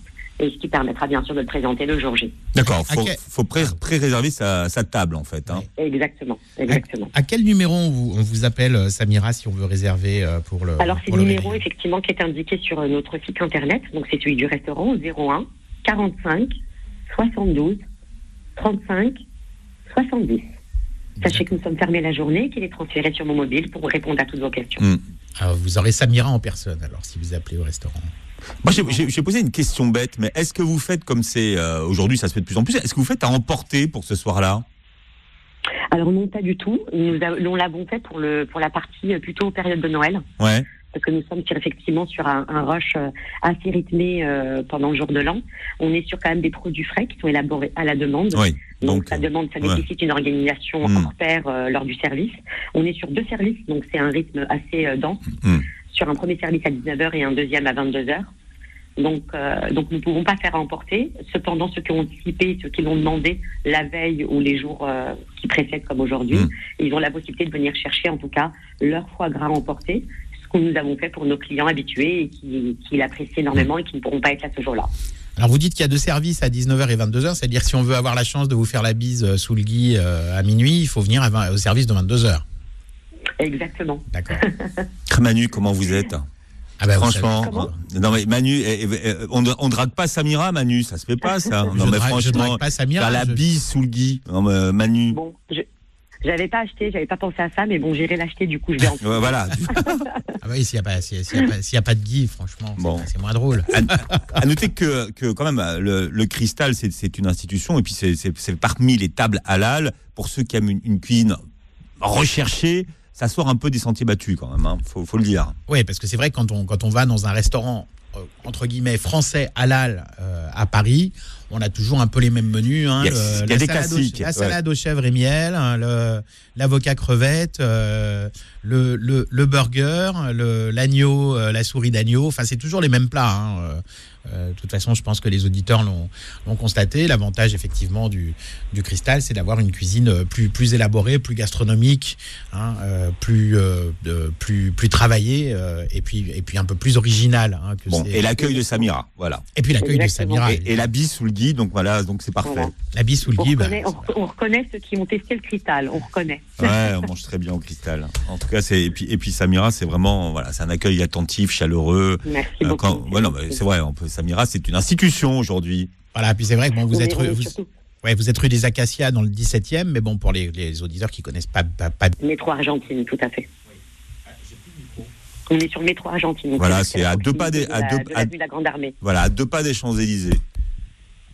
Et ce qui permettra bien sûr de le présenter le jour J. D'accord. Faut, faut pré- pré-réserver sa, sa table en fait. hein. Exactement, exactement. À quel numéro on vous, on vous appelle, euh, Samira, si on veut réserver euh, pour le. Alors c'est le le numéro effectivement qui est indiqué sur euh, notre site internet, donc c'est celui du restaurant 01 45 72 35 70. Sachez que nous sommes fermés la journée et qu'il est transféré sur mon mobile pour répondre à toutes vos questions. Hmm. Alors, vous aurez Samira en personne, alors, si vous appelez au restaurant. Moi, j'ai- posé une question bête, mais est-ce que vous faites comme c'est euh, aujourd'hui, ça se fait de plus en plus, est-ce que vous faites à emporter pour ce soir-là? Alors non, pas du tout. Nous, l'avons fait pour, le, pour la partie euh, plutôt période de Noël. Ouais. parce que nous sommes effectivement sur un, un rush euh, assez rythmé euh, pendant le jour de l'an. On est sur quand même des produits frais qui sont élaborés à la demande. Oui. Donc, ça demande, ça ouais. nécessite une organisation Mm. hors pair euh, lors du service. On est sur deux services, donc c'est un rythme assez euh, dense. Hmm. Sur un premier service à 19h et un deuxième à 22h. Donc, euh, donc nous ne pouvons pas faire à emporter. Cependant, ceux qui ont anticipé, ceux qui l'ont demandé la veille ou les jours euh, qui précèdent, comme aujourd'hui, ils ont la possibilité de venir chercher, en tout cas, leur foie gras emporté, ce que nous avons fait pour nos clients habitués et qui, qui l'apprécient énormément et qui ne pourront pas être là ce jour-là. Alors vous dites qu'il y a deux services à 19h et 22h, c'est-à-dire si on veut avoir la chance de vous faire la bise euh, sous le gui à minuit, il faut venir à au service de 22h. Exactement. D'accord. [laughs] Manu, comment vous êtes? Ah vous franchement, non mais Manu, eh, eh, eh, on, on drague pas Samira, Manu, ça se fait pas ça. Non Je mais drague- franchement, drague pas Samira, la je- bise sous le gui, non, mais, euh, Manu. Bon, je j'avais pas acheté, j'avais pas pensé à ça, mais bon, j'irai l'acheter, du coup, je vais en [laughs] voilà. [laughs] Ah bah oui, s'il n'y a, pas- s'il y a- a pas- de gui, franchement, c'est- Bon. c'est moins drôle. À, à noter que, que quand même le, le cristal c'est c'est une institution et puis c'est- parmi les tables halal pour ceux qui aiment une, une cuisine recherchée, ça sort un peu des sentiers battus quand même, hein, faut, faut le dire. Oui, parce que c'est vrai quand on, quand on va dans un restaurant, euh, entre guillemets, français halal euh, à Paris, on a toujours un peu les mêmes menus. hein, Il y a- le- il y a la des salade la ouais. salade aux chèvres et miel, hein, l'avocat crevette, euh, le, le, le burger, l'agneau, euh, la souris d'agneau. Enfin, c'est toujours les mêmes plats. hein, euh, de toute façon, je pense que les auditeurs l'ont constaté. L'avantage, effectivement, du, du cristal, c'est d'avoir une cuisine euh, plus, plus élaborée, plus gastronomique, hein, euh, plus, euh, de- plus, plus travaillée euh, et, puis, et puis un peu plus originale. hein, que Bon, et l'accueil de Samira, voilà. Et puis l'accueil de Samira. Et, et la bise sous le gui, donc voilà, donc c'est parfait. Voilà. La bise sous le On gui, bah, reconnaît, on, on reconnaît ceux qui ont testé le cristal, on reconnaît. Ouais, on mange très bien au cristal. En tout cas, et puis et puis Samira, c'est vraiment voilà, c'est un accueil attentif, chaleureux. Merci Euh, beaucoup. quand- ouais, c'est vrai, on peut Samira, c'est une institution aujourd'hui. Voilà, puis c'est vrai que bon, vous êtes vous, ouais, vous êtes rue des Acacias dans le 17e, mais bon, pour les, les auditeurs qui connaissent pas, pas, pas- Métro Argentine, tout à fait. On est sur le métro Argentine. Voilà, c'est à deux pas des- à de la- deux- de la à- rue de la Grande Armée. Voilà, à deux pas des Champs Élysées.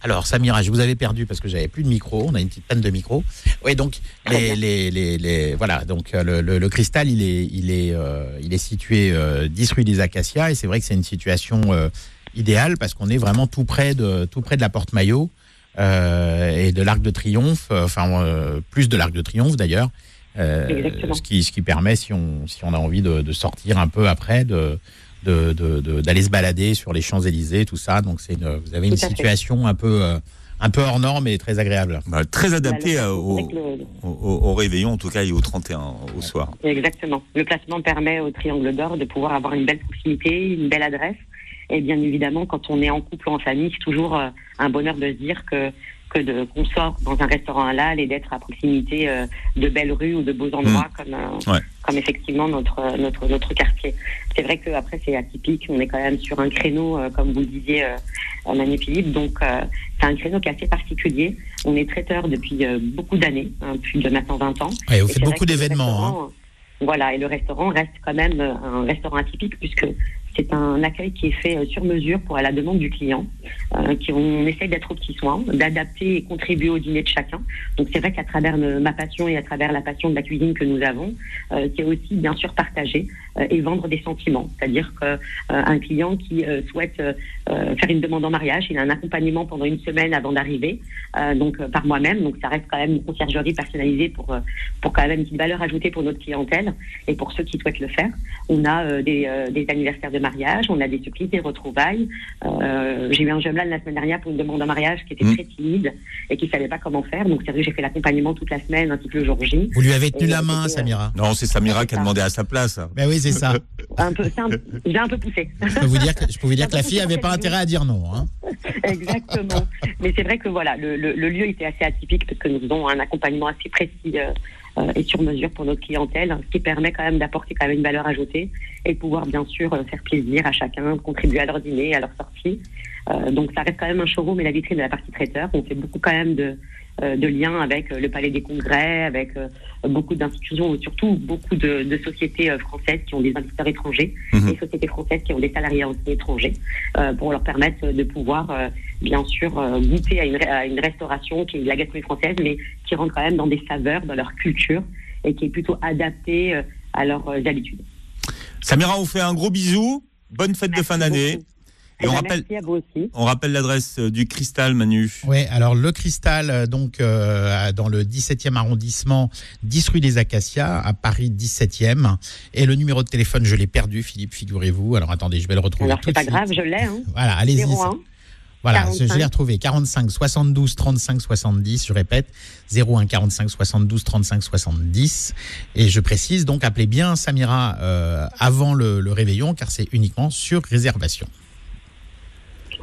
Alors, Samira, je vous avais perdu parce que j'avais plus de micro. On a une petite panne de micro. Oui, donc les, les, les, les- voilà, donc euh, le, le- le cristal, il est, il est, euh, il est situé euh, 10 rue des Acacias et c'est vrai que c'est une situation euh, idéale parce qu'on est vraiment tout près de, tout près de la Porte Maillot euh, et de l'Arc de Triomphe. euh, Enfin, euh, plus de l'Arc de Triomphe d'ailleurs. Euh, ce qui, ce qui permet, si on, si on a envie de, de sortir un peu après, de de- de- de- d'aller se balader sur les Champs Élysées, tout ça. Donc c'est une- vous avez une fait. situation un peu euh, un peu hors norme et très agréable. Bah, très adapté Bah, le- au, avec le- au, au- au réveillon, en tout cas, et au 31 au soir. Exactement. Le placement permet au Triangle d'Or de pouvoir avoir une belle proximité, une belle adresse. Et bien évidemment, quand on est en couple ou en famille, c'est toujours euh, un bonheur de se dire que que de qu'on sort dans un restaurant halal et d'être à proximité euh, de belles rues ou de beaux endroits comme euh, Ouais. comme effectivement notre notre notre quartier. C'est vrai que après c'est atypique, on est quand même sur un créneau euh, comme vous le disiez Manu Philippe, donc c'est un créneau qui est assez particulier. On est traiteur depuis beaucoup d'années, hein, plus de maintenant 20 ans. Ouais, vous Et vrai beaucoup d'événements, hein. Voilà, et le restaurant reste quand même un restaurant atypique puisque c'est un accueil qui est fait euh, sur mesure pour à la demande du client, euh, qui on essaye d'être au petit soin, d'adapter et contribuer au dîner de chacun. Donc c'est vrai qu'à travers euh, ma passion et à travers la passion de la cuisine que nous avons, euh, c'est aussi bien sûr partager euh, et vendre des sentiments. C'est-à-dire qu'un client qui euh, souhaite euh, euh, faire une demande en mariage, il a un accompagnement pendant une semaine avant d'arriver, euh, donc euh, par moi-même. Donc ça reste quand même une conciergerie personnalisée pour euh, pour quand même une petite valeur ajoutée pour notre clientèle et pour ceux qui souhaitent le faire. On a euh, des, euh, des anniversaires de mariage, on a des surprises, des retrouvailles. Euh, j'ai eu un jeune là la semaine dernière pour une demande en mariage qui était Mm. très timide et qui savait pas comment faire. Donc que j'ai fait l'accompagnement toute la semaine ainsi que le jour J. Vous lui avez tenu Et, la euh, main, euh, Samira? Non, c'est Samira qui a demandé à sa place. Ben oui, c'est ça. Un peu, c'est un- j'ai un peu poussé. Je peux vous dire que, je vous dire que la fille avait pas intérêt à dire non. hein. [laughs] Exactement. Mais c'est vrai que voilà, le, le- le lieu était assez atypique parce que nous faisons un accompagnement assez précis euh, euh, et sur mesure pour notre clientèle, ce qui permet quand même d'apporter quand même une valeur ajoutée et de pouvoir bien sûr euh, faire plaisir à chacun, contribuer à leur dîner, à leur sortie. Euh, donc ça reste quand même un showroom et la vitrine de la partie traiteur. On fait beaucoup quand même de, de liens avec euh, le Palais des Congrès, avec euh, beaucoup d'institutions, surtout beaucoup de, de sociétés euh, françaises qui ont des investisseurs étrangers Mhm. et sociétés françaises qui ont des salariés étrangers euh, pour leur permettre de pouvoir, euh, bien sûr, euh, goûter à une, à une restauration qui est de la gastronomie française, mais qui rentre quand même dans des saveurs, dans leur culture et qui est plutôt adaptée euh, à leurs euh, habitudes. Samira, on fait un gros bisou. Bonne fête de fin d'année. Et on rappelle, Merci à vous aussi. on rappelle l'adresse euh, du Cristal, Manu. Oui, alors le cristal, euh, donc euh, dans le 17e arrondissement, 10 rue des Acacias, à Paris 17e. Et le numéro de téléphone, je l'ai perdu, Philippe, figurez-vous. Alors attendez, je vais le retrouver. Alors tout c'est pas suite. grave, je l'ai. Hein. Voilà, allez-y. 01. Voilà, je- je 45. l'ai retrouvé. 45 72 35 70, je répète, 01 45 72 35 70. Et je précise, donc appelez bien Samira euh, avant le, le réveillon, car c'est uniquement sur réservation.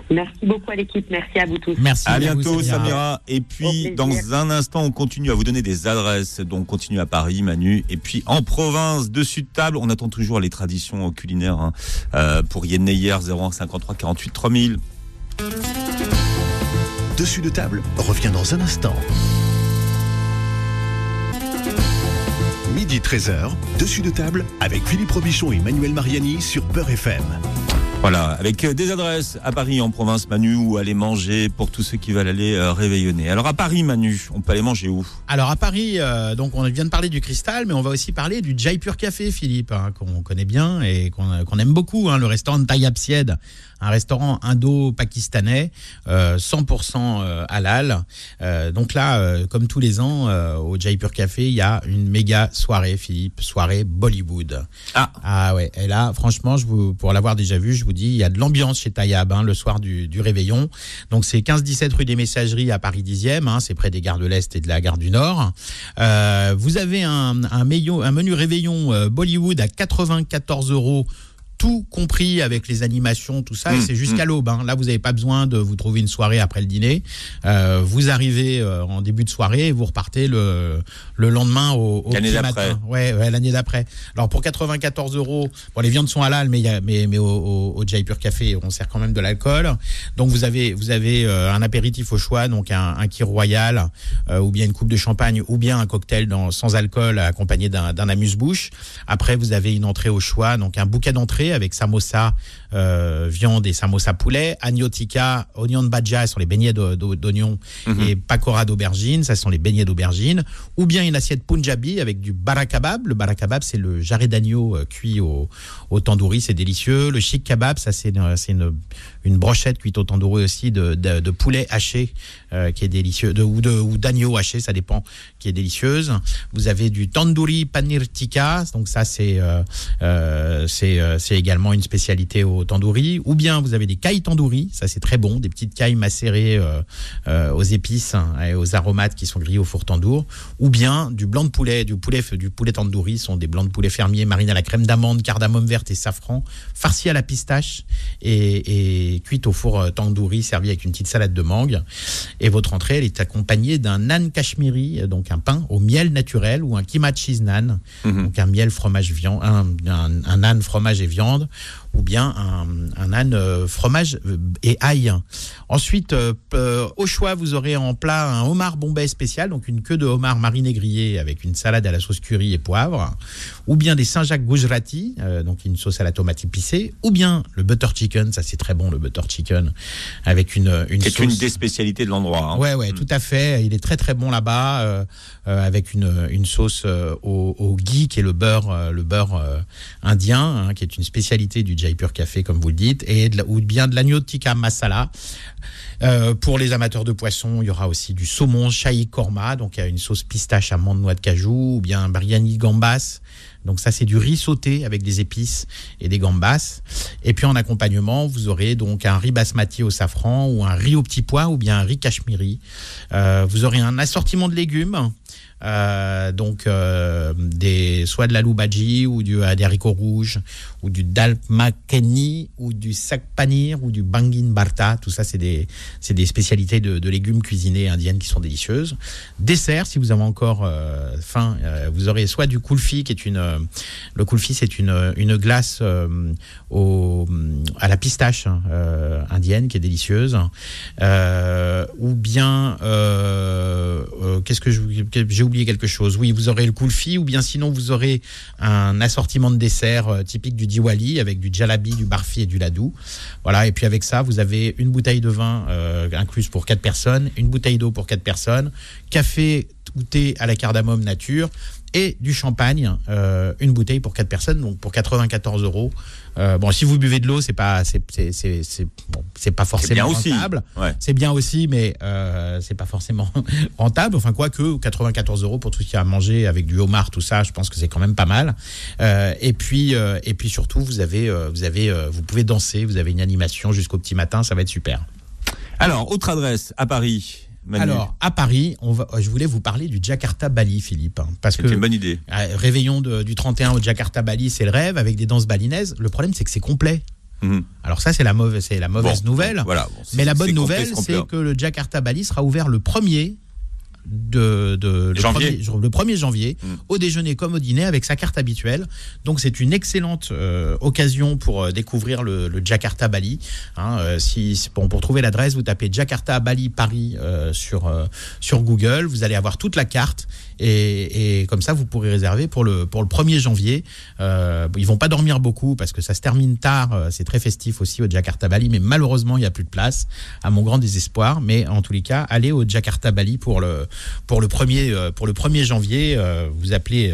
Merci beaucoup à l'équipe. Merci à vous tous. Merci. À à vous, bientôt, Samira. Et puis, dans un instant, on continue à vous donner des adresses. Donc, continue à Paris, Manu. Et puis, en province, dessus de table, on attend toujours les traditions culinaires hein. Euh, pour Yenneyer, 01 53 48 3000. Dessus de table revient dans un instant. Midi 13h, dessus de table avec Philippe Robichon et Manuel Mariani sur Peur FM. Voilà, avec euh, des adresses à Paris, en province, Manu, où aller manger pour tous ceux qui veulent aller euh, réveillonner. Alors, à Paris, Manu, on peut aller manger où? Alors à Paris, euh, donc on vient de parler du cristal, mais on va aussi parler du Jaipur Café, Philippe, hein, qu'on connaît bien et qu'on aime beaucoup, hein, le restaurant de Tayyab Syed, un restaurant indo-pakistanais, euh, 100% euh, halal. Euh, donc là, comme tous les ans, au Jaipur Café, il y a une méga soirée, Philippe, soirée Bollywood. Ah, ouais. Et là, franchement, je vous, pour l'avoir déjà vu, je vous il y a de l'ambiance chez Tayyab hein, le soir du, réveillon. Donc c'est 15-17 rue des Messageries à Paris 10e, hein, c'est près des gares de l'Est et de la gare du Nord. Euh, vous avez un menu réveillon euh, Bollywood à 94 euros. Tout compris avec les animations, tout ça, et Mmh, c'est jusqu'à mmh. l'aube. hein. Là, vous n'avez pas besoin de vous trouver une soirée après le dîner. Euh, vous arrivez euh, en début de soirée et vous repartez le, le lendemain au, au L'année matin. Ouais, ouais, l'année d'après. Alors pour 94 euros, bon les viandes sont halal, mais y a, mais, mais au, au, au Jaipur Café, on sert quand même de l'alcool. Donc vous avez vous avez euh, un apéritif au choix, donc un, un kir royal, euh, ou bien une coupe de champagne, ou bien un cocktail dans, sans alcool accompagné d'un d'un amuse-bouche. Après vous avez une entrée au choix, donc un bouquet d'entrée avec samosa euh, viande et samosa poulet, agneau tikka, oignon de bhaja, ce sont les beignets d'o- d'o- d'oignons Mhm. et pakora d'aubergine, ça ce sont les beignets d'aubergine, ou bien une assiette punjabi avec du barakabab. Le barakabab, c'est le jarret d'agneau euh, cuit au, au tandoori, c'est délicieux. Le chic kebab, ça c'est une, c'est une, une brochette cuite au tandoori aussi de, de, de poulet haché euh, qui est délicieux, de, ou d'agneau haché, ça dépend, qui est délicieuse. Vous avez du tandoori panir tikka, donc ça c'est euh, euh, c'est également une spécialité au tandoori. Ou bien vous avez des cailles tandoori, ça c'est très bon, des petites cailles macérées aux épices hein, et aux aromates qui sont grillées au four tandoor. Ou bien du blanc de poulet, du poulet du poulet tandoori, sont des blancs de poulet fermiers marinés à la crème d'amande, cardamome verte et safran, farcis à la pistache et, et cuite au four tandoori, servi avec une petite salade de mangue. Votre entrée, elle est accompagnée d'un nan kashmiri, euh, donc un pain au miel naturel, ou un kima cheese nan, donc un miel fromage viande, un, un, un nan fromage et viande, ou bien un, un âne euh, fromage euh, et ail. Ensuite, euh, au choix, vous aurez en plat un homard bombay spécial, donc une queue de homard mariné grillé avec une salade à la sauce curry et poivre, ou bien des Saint-Jacques Gujarati, euh, donc une sauce à la tomate épicée, ou bien le butter chicken, ça c'est très bon le butter chicken, avec une, une C'est sauce. une des spécialités de l'endroit. hein. Ouais, ouais, tout à fait. Il est très très bon là-bas, euh, avec une, une sauce au, au ghee qui est le beurre, le beurre indien, hein, qui est une spécialité du Café, comme vous le dites, et de ou bien de l'agneau tikka masala. Euh, pour les amateurs de poisson, il y aura aussi du saumon shahi korma, donc il y a une sauce pistache amande noix de cajou, ou bien biryani gambas. Donc ça c'est du riz sauté avec des épices et des gambas. Et puis en accompagnement, vous aurez donc un riz basmati au safran ou un riz au petit pois ou bien un riz cachemiri. Euh, vous aurez un assortiment de légumes. Euh, donc des soit de la bhaji ou du, des haricots rouges ou du dal makhani ou du sac panir ou du bangin barta tout ça c'est des spécialités de, légumes cuisinés indiennes qui sont délicieuses. Dessert si vous avez encore euh, faim euh, vous aurez soit du kulfi qui est une euh, le kulfi c'est une glace au à la pistache hein, indienne qui est délicieuse. Ou bien qu'est-ce que j'ai oublié quelque chose. Oui vous aurez le kulfi ou bien sinon vous aurez un assortiment de desserts typique du Diwali avec du jalabi du barfi et du ladou voilà et puis avec ça vous avez une bouteille de vin euh, incluse pour quatre personnes une bouteille d'eau pour quatre personnes café goûter à la cardamome nature et du champagne, euh, une bouteille pour quatre personnes, donc pour 94 euros. Euh, bon, si vous buvez de l'eau, c'est pas, c'est, c'est, bon, pas forcément rentable. Ouais. C'est bien aussi, mais euh, c'est pas forcément [laughs] rentable. Enfin, quoi que 94 euros pour tout ce qu'il y a à manger avec du homard, tout ça, je pense que c'est quand même pas mal. Euh, et puis, et puis surtout, vous avez, vous avez, vous pouvez danser, vous avez une animation jusqu'au petit matin, ça va être super. Alors, autre adresse à Paris. Manu. Alors, à Paris, on va, je voulais vous parler du Jakarta Bali, Philippe. hein, Parce C'est que une bonne idée. euh, réveillon de- du 31 au Jakarta Bali, c'est le rêve avec des danses balinaises. Le problème, c'est que c'est complet. Mhm. Alors ça, c'est la mauvaise, c'est la mauvaise Bon, nouvelle. voilà, bon, Mais la bonne nouvelle, c'est c'est que le Jakarta Bali sera ouvert le 1er de, de- le Janvier. premier- le 1er janvier Mm. au déjeuner comme au dîner avec sa carte habituelle. Donc c'est une excellente euh, occasion pour euh, découvrir le, le Jakarta Bali. Hein, euh, si, bon, pour trouver l'adresse, vous tapez Jakarta Bali Paris euh, sur sur Google. Vous allez avoir toute la carte et, comme ça vous pourrez réserver pour le pour le 1er janvier. Euh, ils vont pas dormir beaucoup parce que ça se termine tard. euh, C'est très festif aussi au Jakarta Bali, mais malheureusement il y a plus de place à mon grand désespoir. Mais en tous les cas, allez au Jakarta Bali pour le pour le 1er euh, pour le 1er janvier. euh, vous appelez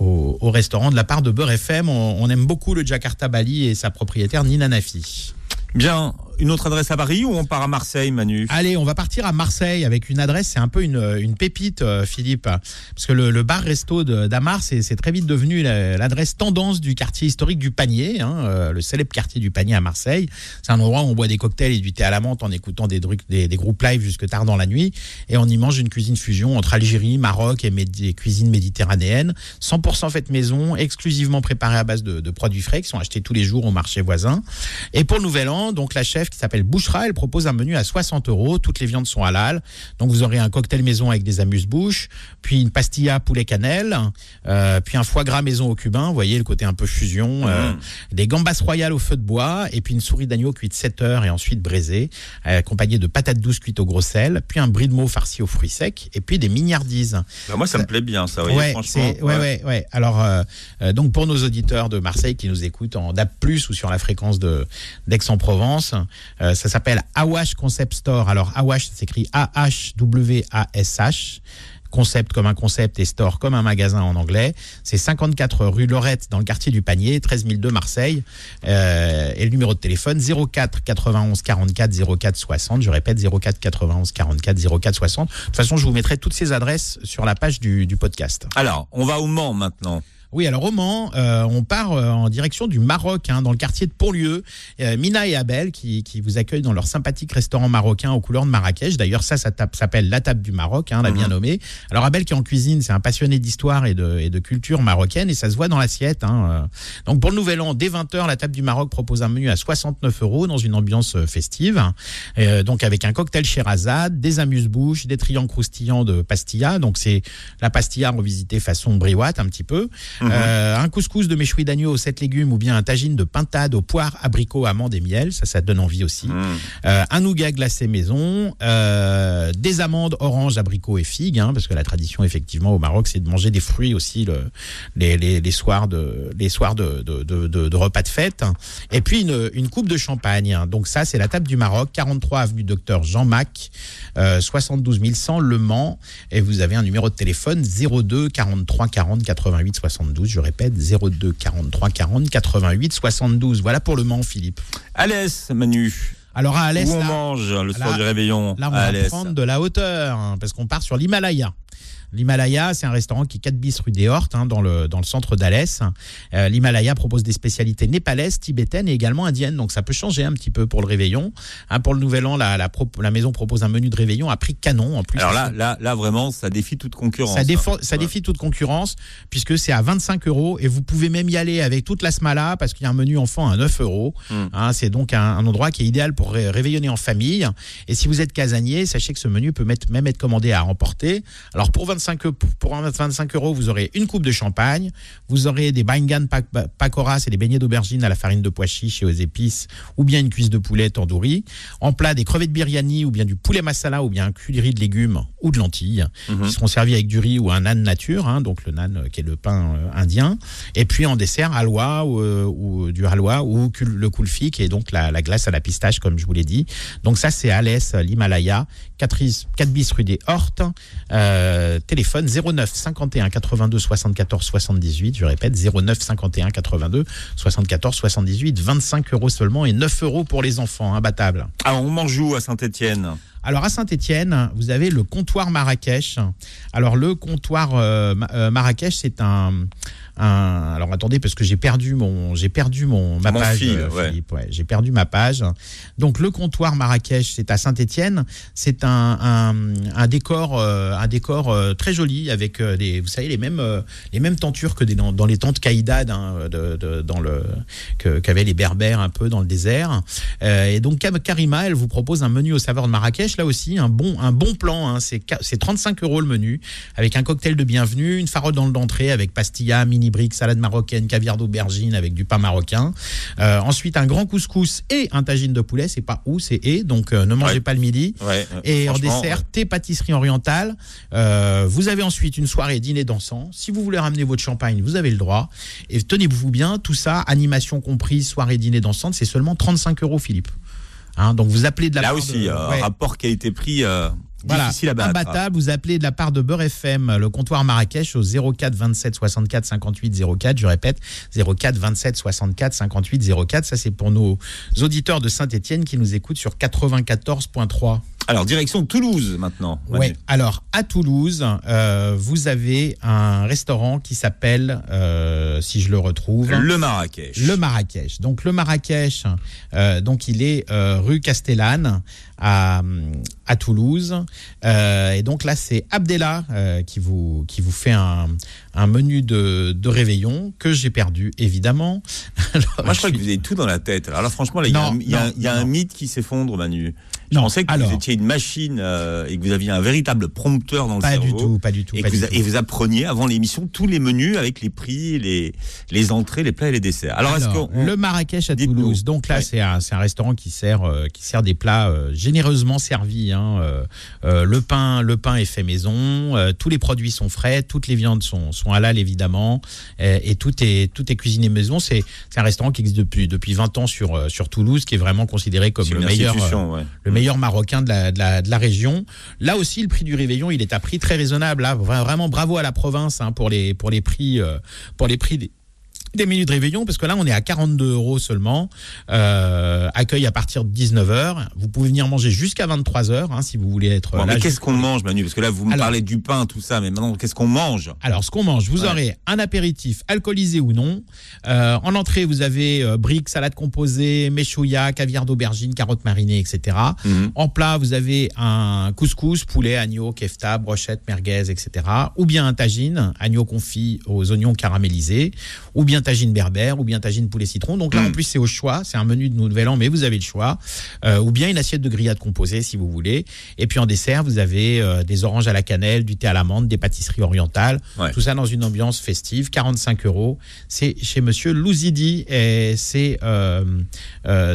au, au restaurant de la part de Beurre FM. On, on aime beaucoup le Jakarta Bali et sa propriétaire Nina Nafi. Bien, une autre adresse à Paris ou on part à Marseille, Manu? Allez, on va partir à Marseille avec une adresse, c'est un peu une, pépite, euh, Philippe, parce que le, bar-resto d'Amar, c'est très vite devenu la- l'adresse tendance du quartier historique du Panier, hein, euh, le célèbre quartier du Panier à Marseille. C'est un endroit où on boit des cocktails et du thé à la menthe en écoutant des, groupes live jusque tard dans la nuit, et on y mange une cuisine fusion entre Algérie, Maroc et cuisine méditerranéenne, 100% faite maison, exclusivement préparée à base de, de produits frais qui sont achetés tous les jours au marché voisin. Et pour le nouvel an, donc la chef qui s'appelle Bouchera, elle propose un menu à 60 euros. Toutes les viandes sont halal. Donc vous aurez un cocktail maison avec des amuse-bouches, puis une pastilla poulet cannelle, euh, puis un foie gras maison au cubain. Vous voyez le côté un peu fusion. euh, des gambas royales au feu de bois, et puis une souris d'agneau cuite 7 heures et ensuite braisée, euh, accompagnée de patates douces cuites au gros sel, puis un brie de farci aux fruits secs, et puis des mignardises. Bah, Moi, ça me plaît bien, ça, vous voyez, Ouais, franchement. ouais, ouais, ouais. Alors, euh, donc pour nos auditeurs de Marseille qui nous écoutent en DAB+ ou sur la fréquence de d'Aix-en-Provence, euh, ça s'appelle Awash Concept Store. Alors Awash, s'écrit A-H-W-A-S-H. Concept comme un concept et store comme un magasin en anglais. C'est 54 rue Lorette dans le quartier du Panier, 13 002 Marseille. Euh, et le numéro de téléphone 04 91 44 04 60. Je répète 04 91 44 04 60. De toute façon, je vous mettrai toutes ces adresses sur la page du podcast. Alors, on va au Mans maintenant. Oui, alors au Mans, euh, on part euh, en direction du Maroc, hein, dans le quartier de Pontlieu. Euh, Mina et Abel qui, qui vous accueillent dans leur sympathique restaurant marocain aux couleurs de Marrakech. D'ailleurs, ça, ça tape- s'appelle la table du Maroc, hein, l'a bien nommé. Alors Abel qui est en cuisine, c'est un passionné d'histoire et de, et de culture marocaine et ça se voit dans l'assiette. Hein, euh. Donc pour le Nouvel An, dès 20h, la table du Maroc propose un menu à 69 euros dans une ambiance euh, festive. Euh, donc avec un cocktail Sherazade, des amuse-bouches, des triangles croustillants de pastilla. Donc c'est la pastilla revisitée façon briouate un petit peu. Mhm. Euh, un couscous de méchoui d'agneau aux 7 légumes ou bien un tagine de pintade aux poires, abricots, amandes et miel. Ça, ça donne envie aussi. Mhm. Euh, un nougat glacé maison, euh, des amandes, oranges, abricots et figues, hein, parce que la tradition effectivement au Maroc, c'est de manger des fruits aussi le, les, les, les soirs de les soirs de, de, de, de- de repas de fête. Et puis une, une coupe de champagne. hein. Donc ça, c'est la table du Maroc, 43 avenue Docteur Jean Mac, euh, 72 100 Le Mans. Et vous avez un numéro de téléphone 02 43 40 88 72. Je répète 02 43 40 88 72. Voilà pour le Mans, Philippe. Alès, Manu. Alors à Alès, Où on là- mange le soir là- du réveillon Là, on à va Alès. prendre de la hauteur, hein, parce qu'on part sur l'Himalaya. L'Himalaya, c'est un restaurant qui est 4 bis rue des Hortes, hein, dans, le, dans le centre d'Alès. Euh, L'Himalaya propose des spécialités népalaises, tibétaines et également indiennes, donc ça peut changer un petit peu pour le réveillon. Hein, pour le nouvel an, la, la, la maison propose un menu de réveillon à prix canon en plus. Alors là, là, là, vraiment, ça défie toute concurrence. Ça, défend- hein. ça Ouais. défie toute concurrence puisque c'est à 25 euros et vous pouvez même y aller avec toute la smala parce qu'il y a un menu enfant à 9 euros. Hmm. Hein, c'est donc un, un endroit qui est idéal pour ré- réveillonner en famille. Et si vous êtes casanier, sachez que ce menu peut mettre- même être commandé à emporter. Alors pour 25 25, eu- pour 25 euros, vous aurez une coupe de champagne, vous aurez des baingan pak- pakora, c'est des beignets d'aubergine à la farine de pois chiche et aux épices, ou bien une cuisse de poulet tandoori. En plat, des crevettes biryani, ou bien du poulet masala, ou bien un curry de légumes ou de lentilles, qui seront servis avec du riz ou un nan nature, hein, donc le nan euh, qui est le pain euh, indien. Et puis en dessert, halwa ou, euh, ou du halwa ou le kulfi, qui est donc la, la glace à la pistache, comme je vous l'ai dit. Donc ça, c'est Alès, l'Himalaya, 4, 4 bis rue des Hortes. Euh, téléphone 09 51 82 74 78. Je répète, 09 51 82 74 78. 25 euros seulement et 9 euros pour les enfants, imbattable. Alors, on mange où à Saint-Etienne Alors à Saint-Étienne, vous avez le comptoir Marrakech. Alors le comptoir euh, euh, Marrakech, c'est un, un- alors attendez parce que j'ai perdu mon j'ai perdu mon ma Mon page fil, euh, ouais. Philippe, ouais, j'ai perdu ma page. Donc le comptoir Marrakech, c'est à Saint-Étienne, c'est un, un, un décor euh, un décor très joli avec des vous savez les mêmes les mêmes tentures que des, dans, dans les tentes Caïdad hein, de, de- dans le que- qu'avaient les berbères un peu dans le désert. Et donc Karima, elle vous propose un menu aux saveurs de Marrakech. Là aussi, un bon, un bon plan. hein. C'est qua- c'est 35 euros le menu, avec un cocktail de bienvenue, une farode dans le d'entrée avec pastilla, mini briques, salade marocaine, caviar d'aubergine avec du pain marocain. Euh, ensuite, un grand couscous et un tagine de poulet. C'est pas où, c'est et. Donc euh, ne mangez Ouais. pas le midi. Ouais, Et en dessert, thé pâtisserie orientale. Euh, vous avez ensuite une soirée dîner dansant. Si vous voulez ramener votre champagne, vous avez le droit. Et tenez-vous bien, tout ça, animation comprise, soirée dîner dansante, c'est seulement 35 euros, Philippe. Hein, donc vous appelez de la Là part aussi, de- euh, ouais. rapport qualité-prix euh, Voilà, difficile à battre. imbattable, vous appelez de la part de Beurre FM, le comptoir Marrakech au 04 27 64 58 04. Je répète, 04 27 64 58 04. Ça, c'est pour nos auditeurs de Saint-Etienne qui nous écoutent sur 94.3. Alors, direction Toulouse maintenant. Ouais. Alors à Toulouse, euh, vous avez un restaurant qui s'appelle, euh, si je le retrouve, Le Marrakech. Le Marrakech. Donc le Marrakech, euh, donc il est rue Castellane à, à Toulouse. Et donc là c'est Abdella qui vous qui vous fait un, un menu de, de réveillon que j'ai perdu évidemment. [laughs] Alors, Moi, je crois que vous avez tout dans la tête. Alors là, franchement, il y a, un, il y a un- non, il y a un non. mythe qui s'effondre, Manu. Je Non, pensais que alors. vous étiez une machine euh, et que vous aviez un véritable prompteur dans le Pas cerveau. du tout, pas du tout, Et, pas du vous, tout. et vous appreniez avant l'émission tous les menus avec les prix, les, les entrées, les plats et les desserts. Alors, le Marrakech à Toulouse. Donc là, c'est un, c'est un restaurant qui sert, euh, qui sert des plats euh, généreusement servis. hein, le pain, le pain est fait maison. tous les produits sont frais. Toutes les viandes sont, sont halal évidemment. euh, et tout est, tout est cuisiné maison. C'est, un restaurant qui existe depuis, depuis 20 ans sur, euh, sur Toulouse, qui est vraiment considéré comme le meilleur, euh, ouais. le meilleur marocain de la, de, la, de la région. Là aussi, le prix du réveillon, il est à prix très raisonnable. Là, Vra- vraiment bravo à la province hein, pour les, pour les prix, pour les prix des des menus de réveillon, parce que là, on est à 42 euros seulement. Euh, accueil à partir de 19h. Vous pouvez venir manger jusqu'à 23h, hein, si vous voulez être Bon, là. mais jusqu'à- qu'est-ce qu'on mange, Manu Parce que là, vous me Alors- parlez du pain, tout ça, mais maintenant, qu'est-ce qu'on mange Alors, ce qu'on mange, vous Ouais. aurez un apéritif alcoolisé ou non. Euh, en entrée, vous avez euh, briques, salade composée, méchouilla, caviar d'aubergine, carottes marinées, etc. Mhm. En plat, vous avez un couscous, poulet, agneau, kefta, brochette, merguez, etc. Ou bien un tagine, agneau confit aux oignons caramélisés, ou bien tagine berbère, ou bien tagine poulet citron. Donc là, en plus, c'est au choix. C'est un menu de Nouvel An, mais vous avez le choix. Euh, ou bien une assiette de grillade composée, si vous voulez. Et puis en dessert, vous avez euh, des oranges à la cannelle, du thé à l'amande, des pâtisseries orientales. Ouais. Tout ça dans une ambiance festive, 45 euros. C'est chez Monsieur Louzidi et c'est euh,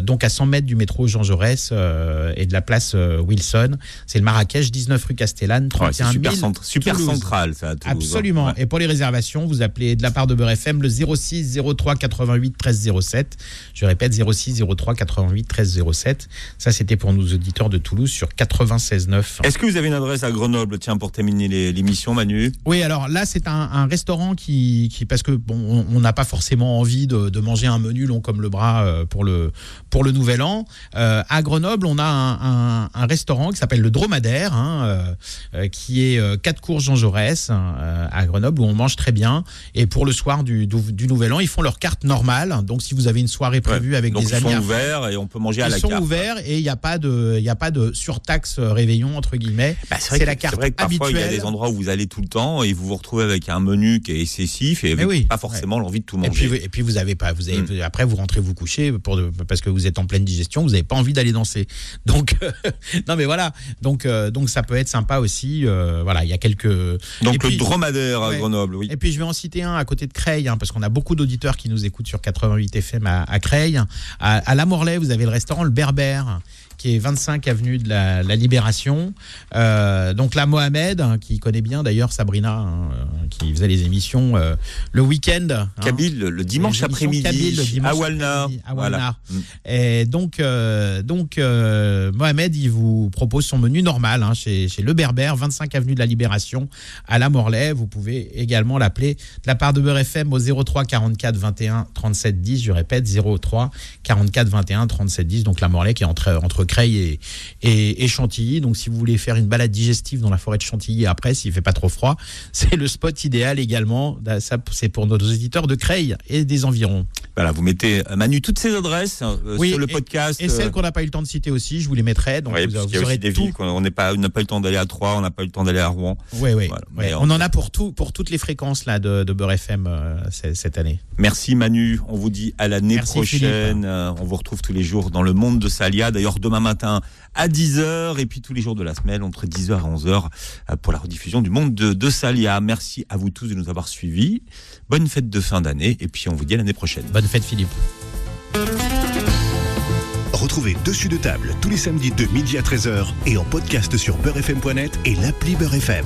donc à 100 mètres du métro Jean Jaurès et de la place Wilson. C'est le Marrakech, 19 rue Castellane, Ouais, c'est 31 super, 000 centra- super central, ça, à Absolument. hein. Ouais. Et pour les réservations, vous appelez de la part de Beurre FM le 06 03 88 13 07. Je répète 06 03 88 13 07. Ça, c'était pour nos auditeurs de Toulouse sur 96 9. Est-ce que vous avez une adresse à Grenoble, tiens, pour terminer l'émission, Manu? Oui, alors là, c'est un, un restaurant qui, qui parce que bon, on- n'a pas forcément envie de, de manger un menu long comme le bras euh, pour le pour le Nouvel An. Euh, à Grenoble, on a un, un- un restaurant qui s'appelle le Dromadaire, hein, euh, qui est euh, quatre cours Jean Jaurès euh, à Grenoble où on mange très bien. Et pour le soir du, du, du Nouvel Nouvel An, ils font leur carte normale. Donc si vous avez une soirée prévue avec Donc des ils amis, sont à- ouverts et on peut manger à ils la sont carte. ouverts et il n'y a pas de, il y a pas de surtaxe euh, réveillon entre guillemets. Bah, c'est vrai, c'est que- la carte vrai que parfois il y a habituelle. des endroits où vous allez tout le temps et vous vous retrouvez avec un menu qui est excessif et avec oui, pas forcément l'envie de tout Et manger. puis, et puis vous avez pas, vous avez, Mm. après vous rentrez vous coucher pour de- parce que vous êtes en pleine digestion, vous n'avez pas envie d'aller danser. [laughs] Donc non mais voilà, donc euh, donc ça peut être sympa aussi. euh, voilà, il y a quelques. Donc Et le puis- dromadaire à Ouais. Grenoble, oui. Et puis je vais en citer un à côté de Creil, hein, parce qu'on a beaucoup d'auditeurs qui nous écoutent sur 88 FM à, Creil. À, à La Morlaix, vous avez le restaurant Le Berbère, qui est 25 avenue de la, la Libération. Euh, donc là, Mohamed, hein, qui connaît bien d'ailleurs Sabrina, hein, euh, qui faisait les émissions euh, le week-end. hein. Kabyle, le dimanche après-midi Kabyle, le dimanche à Walna. après-midi, à Voilà. Mm. Et donc, euh, donc Mohamed, il vous propose son menu normal hein, chez, chez Le Berbère, 25 avenue de la Libération, à La Morlaix. Vous pouvez également l'appeler de la part de Beurre FM au 03 44 21 37 10. Je répète, 03 44 21 37 10. Donc La Morlaix qui est entre, entre Creil et, et, et Chantilly. Donc si vous voulez faire une balade digestive dans la forêt de Chantilly après, s'il fait pas trop froid, [laughs] c'est le spot idéal également. Ça, c'est pour nos auditeurs de Creil et des environs. Voilà, vous mettez euh, Manu toutes ces adresses euh, Oui, sur le et- podcast. Et, celles euh, qu'on n'a pas eu le temps de citer aussi, je vous les mettrai. Donc ouais, vous, vous qu'il y a aurez aussi des villes qu'on on pas, n'a pas eu le temps d'aller à Troyes, on n'a pas eu le temps d'aller à Rouen. Oui, oui. Voilà. On en a pour tout, pour toutes les fréquences là de, de Beurre FM euh, cette année. Merci Manu, on vous dit à l'année prochaine. Euh, on vous retrouve tous les jours dans le monde de Salia. D'ailleurs, demain matin à 10h et puis tous les jours de la semaine entre 10h et 11h euh, pour la rediffusion du monde de, de Salia. Merci à vous tous de nous avoir suivis. Bonne fête de fin d'année et puis on vous dit à l'année prochaine. Bonne fête Philippe. Retrouvez Dessus de table tous les samedis de midi à 13h et en podcast sur beurrefm.net et l'appli Beurre FM.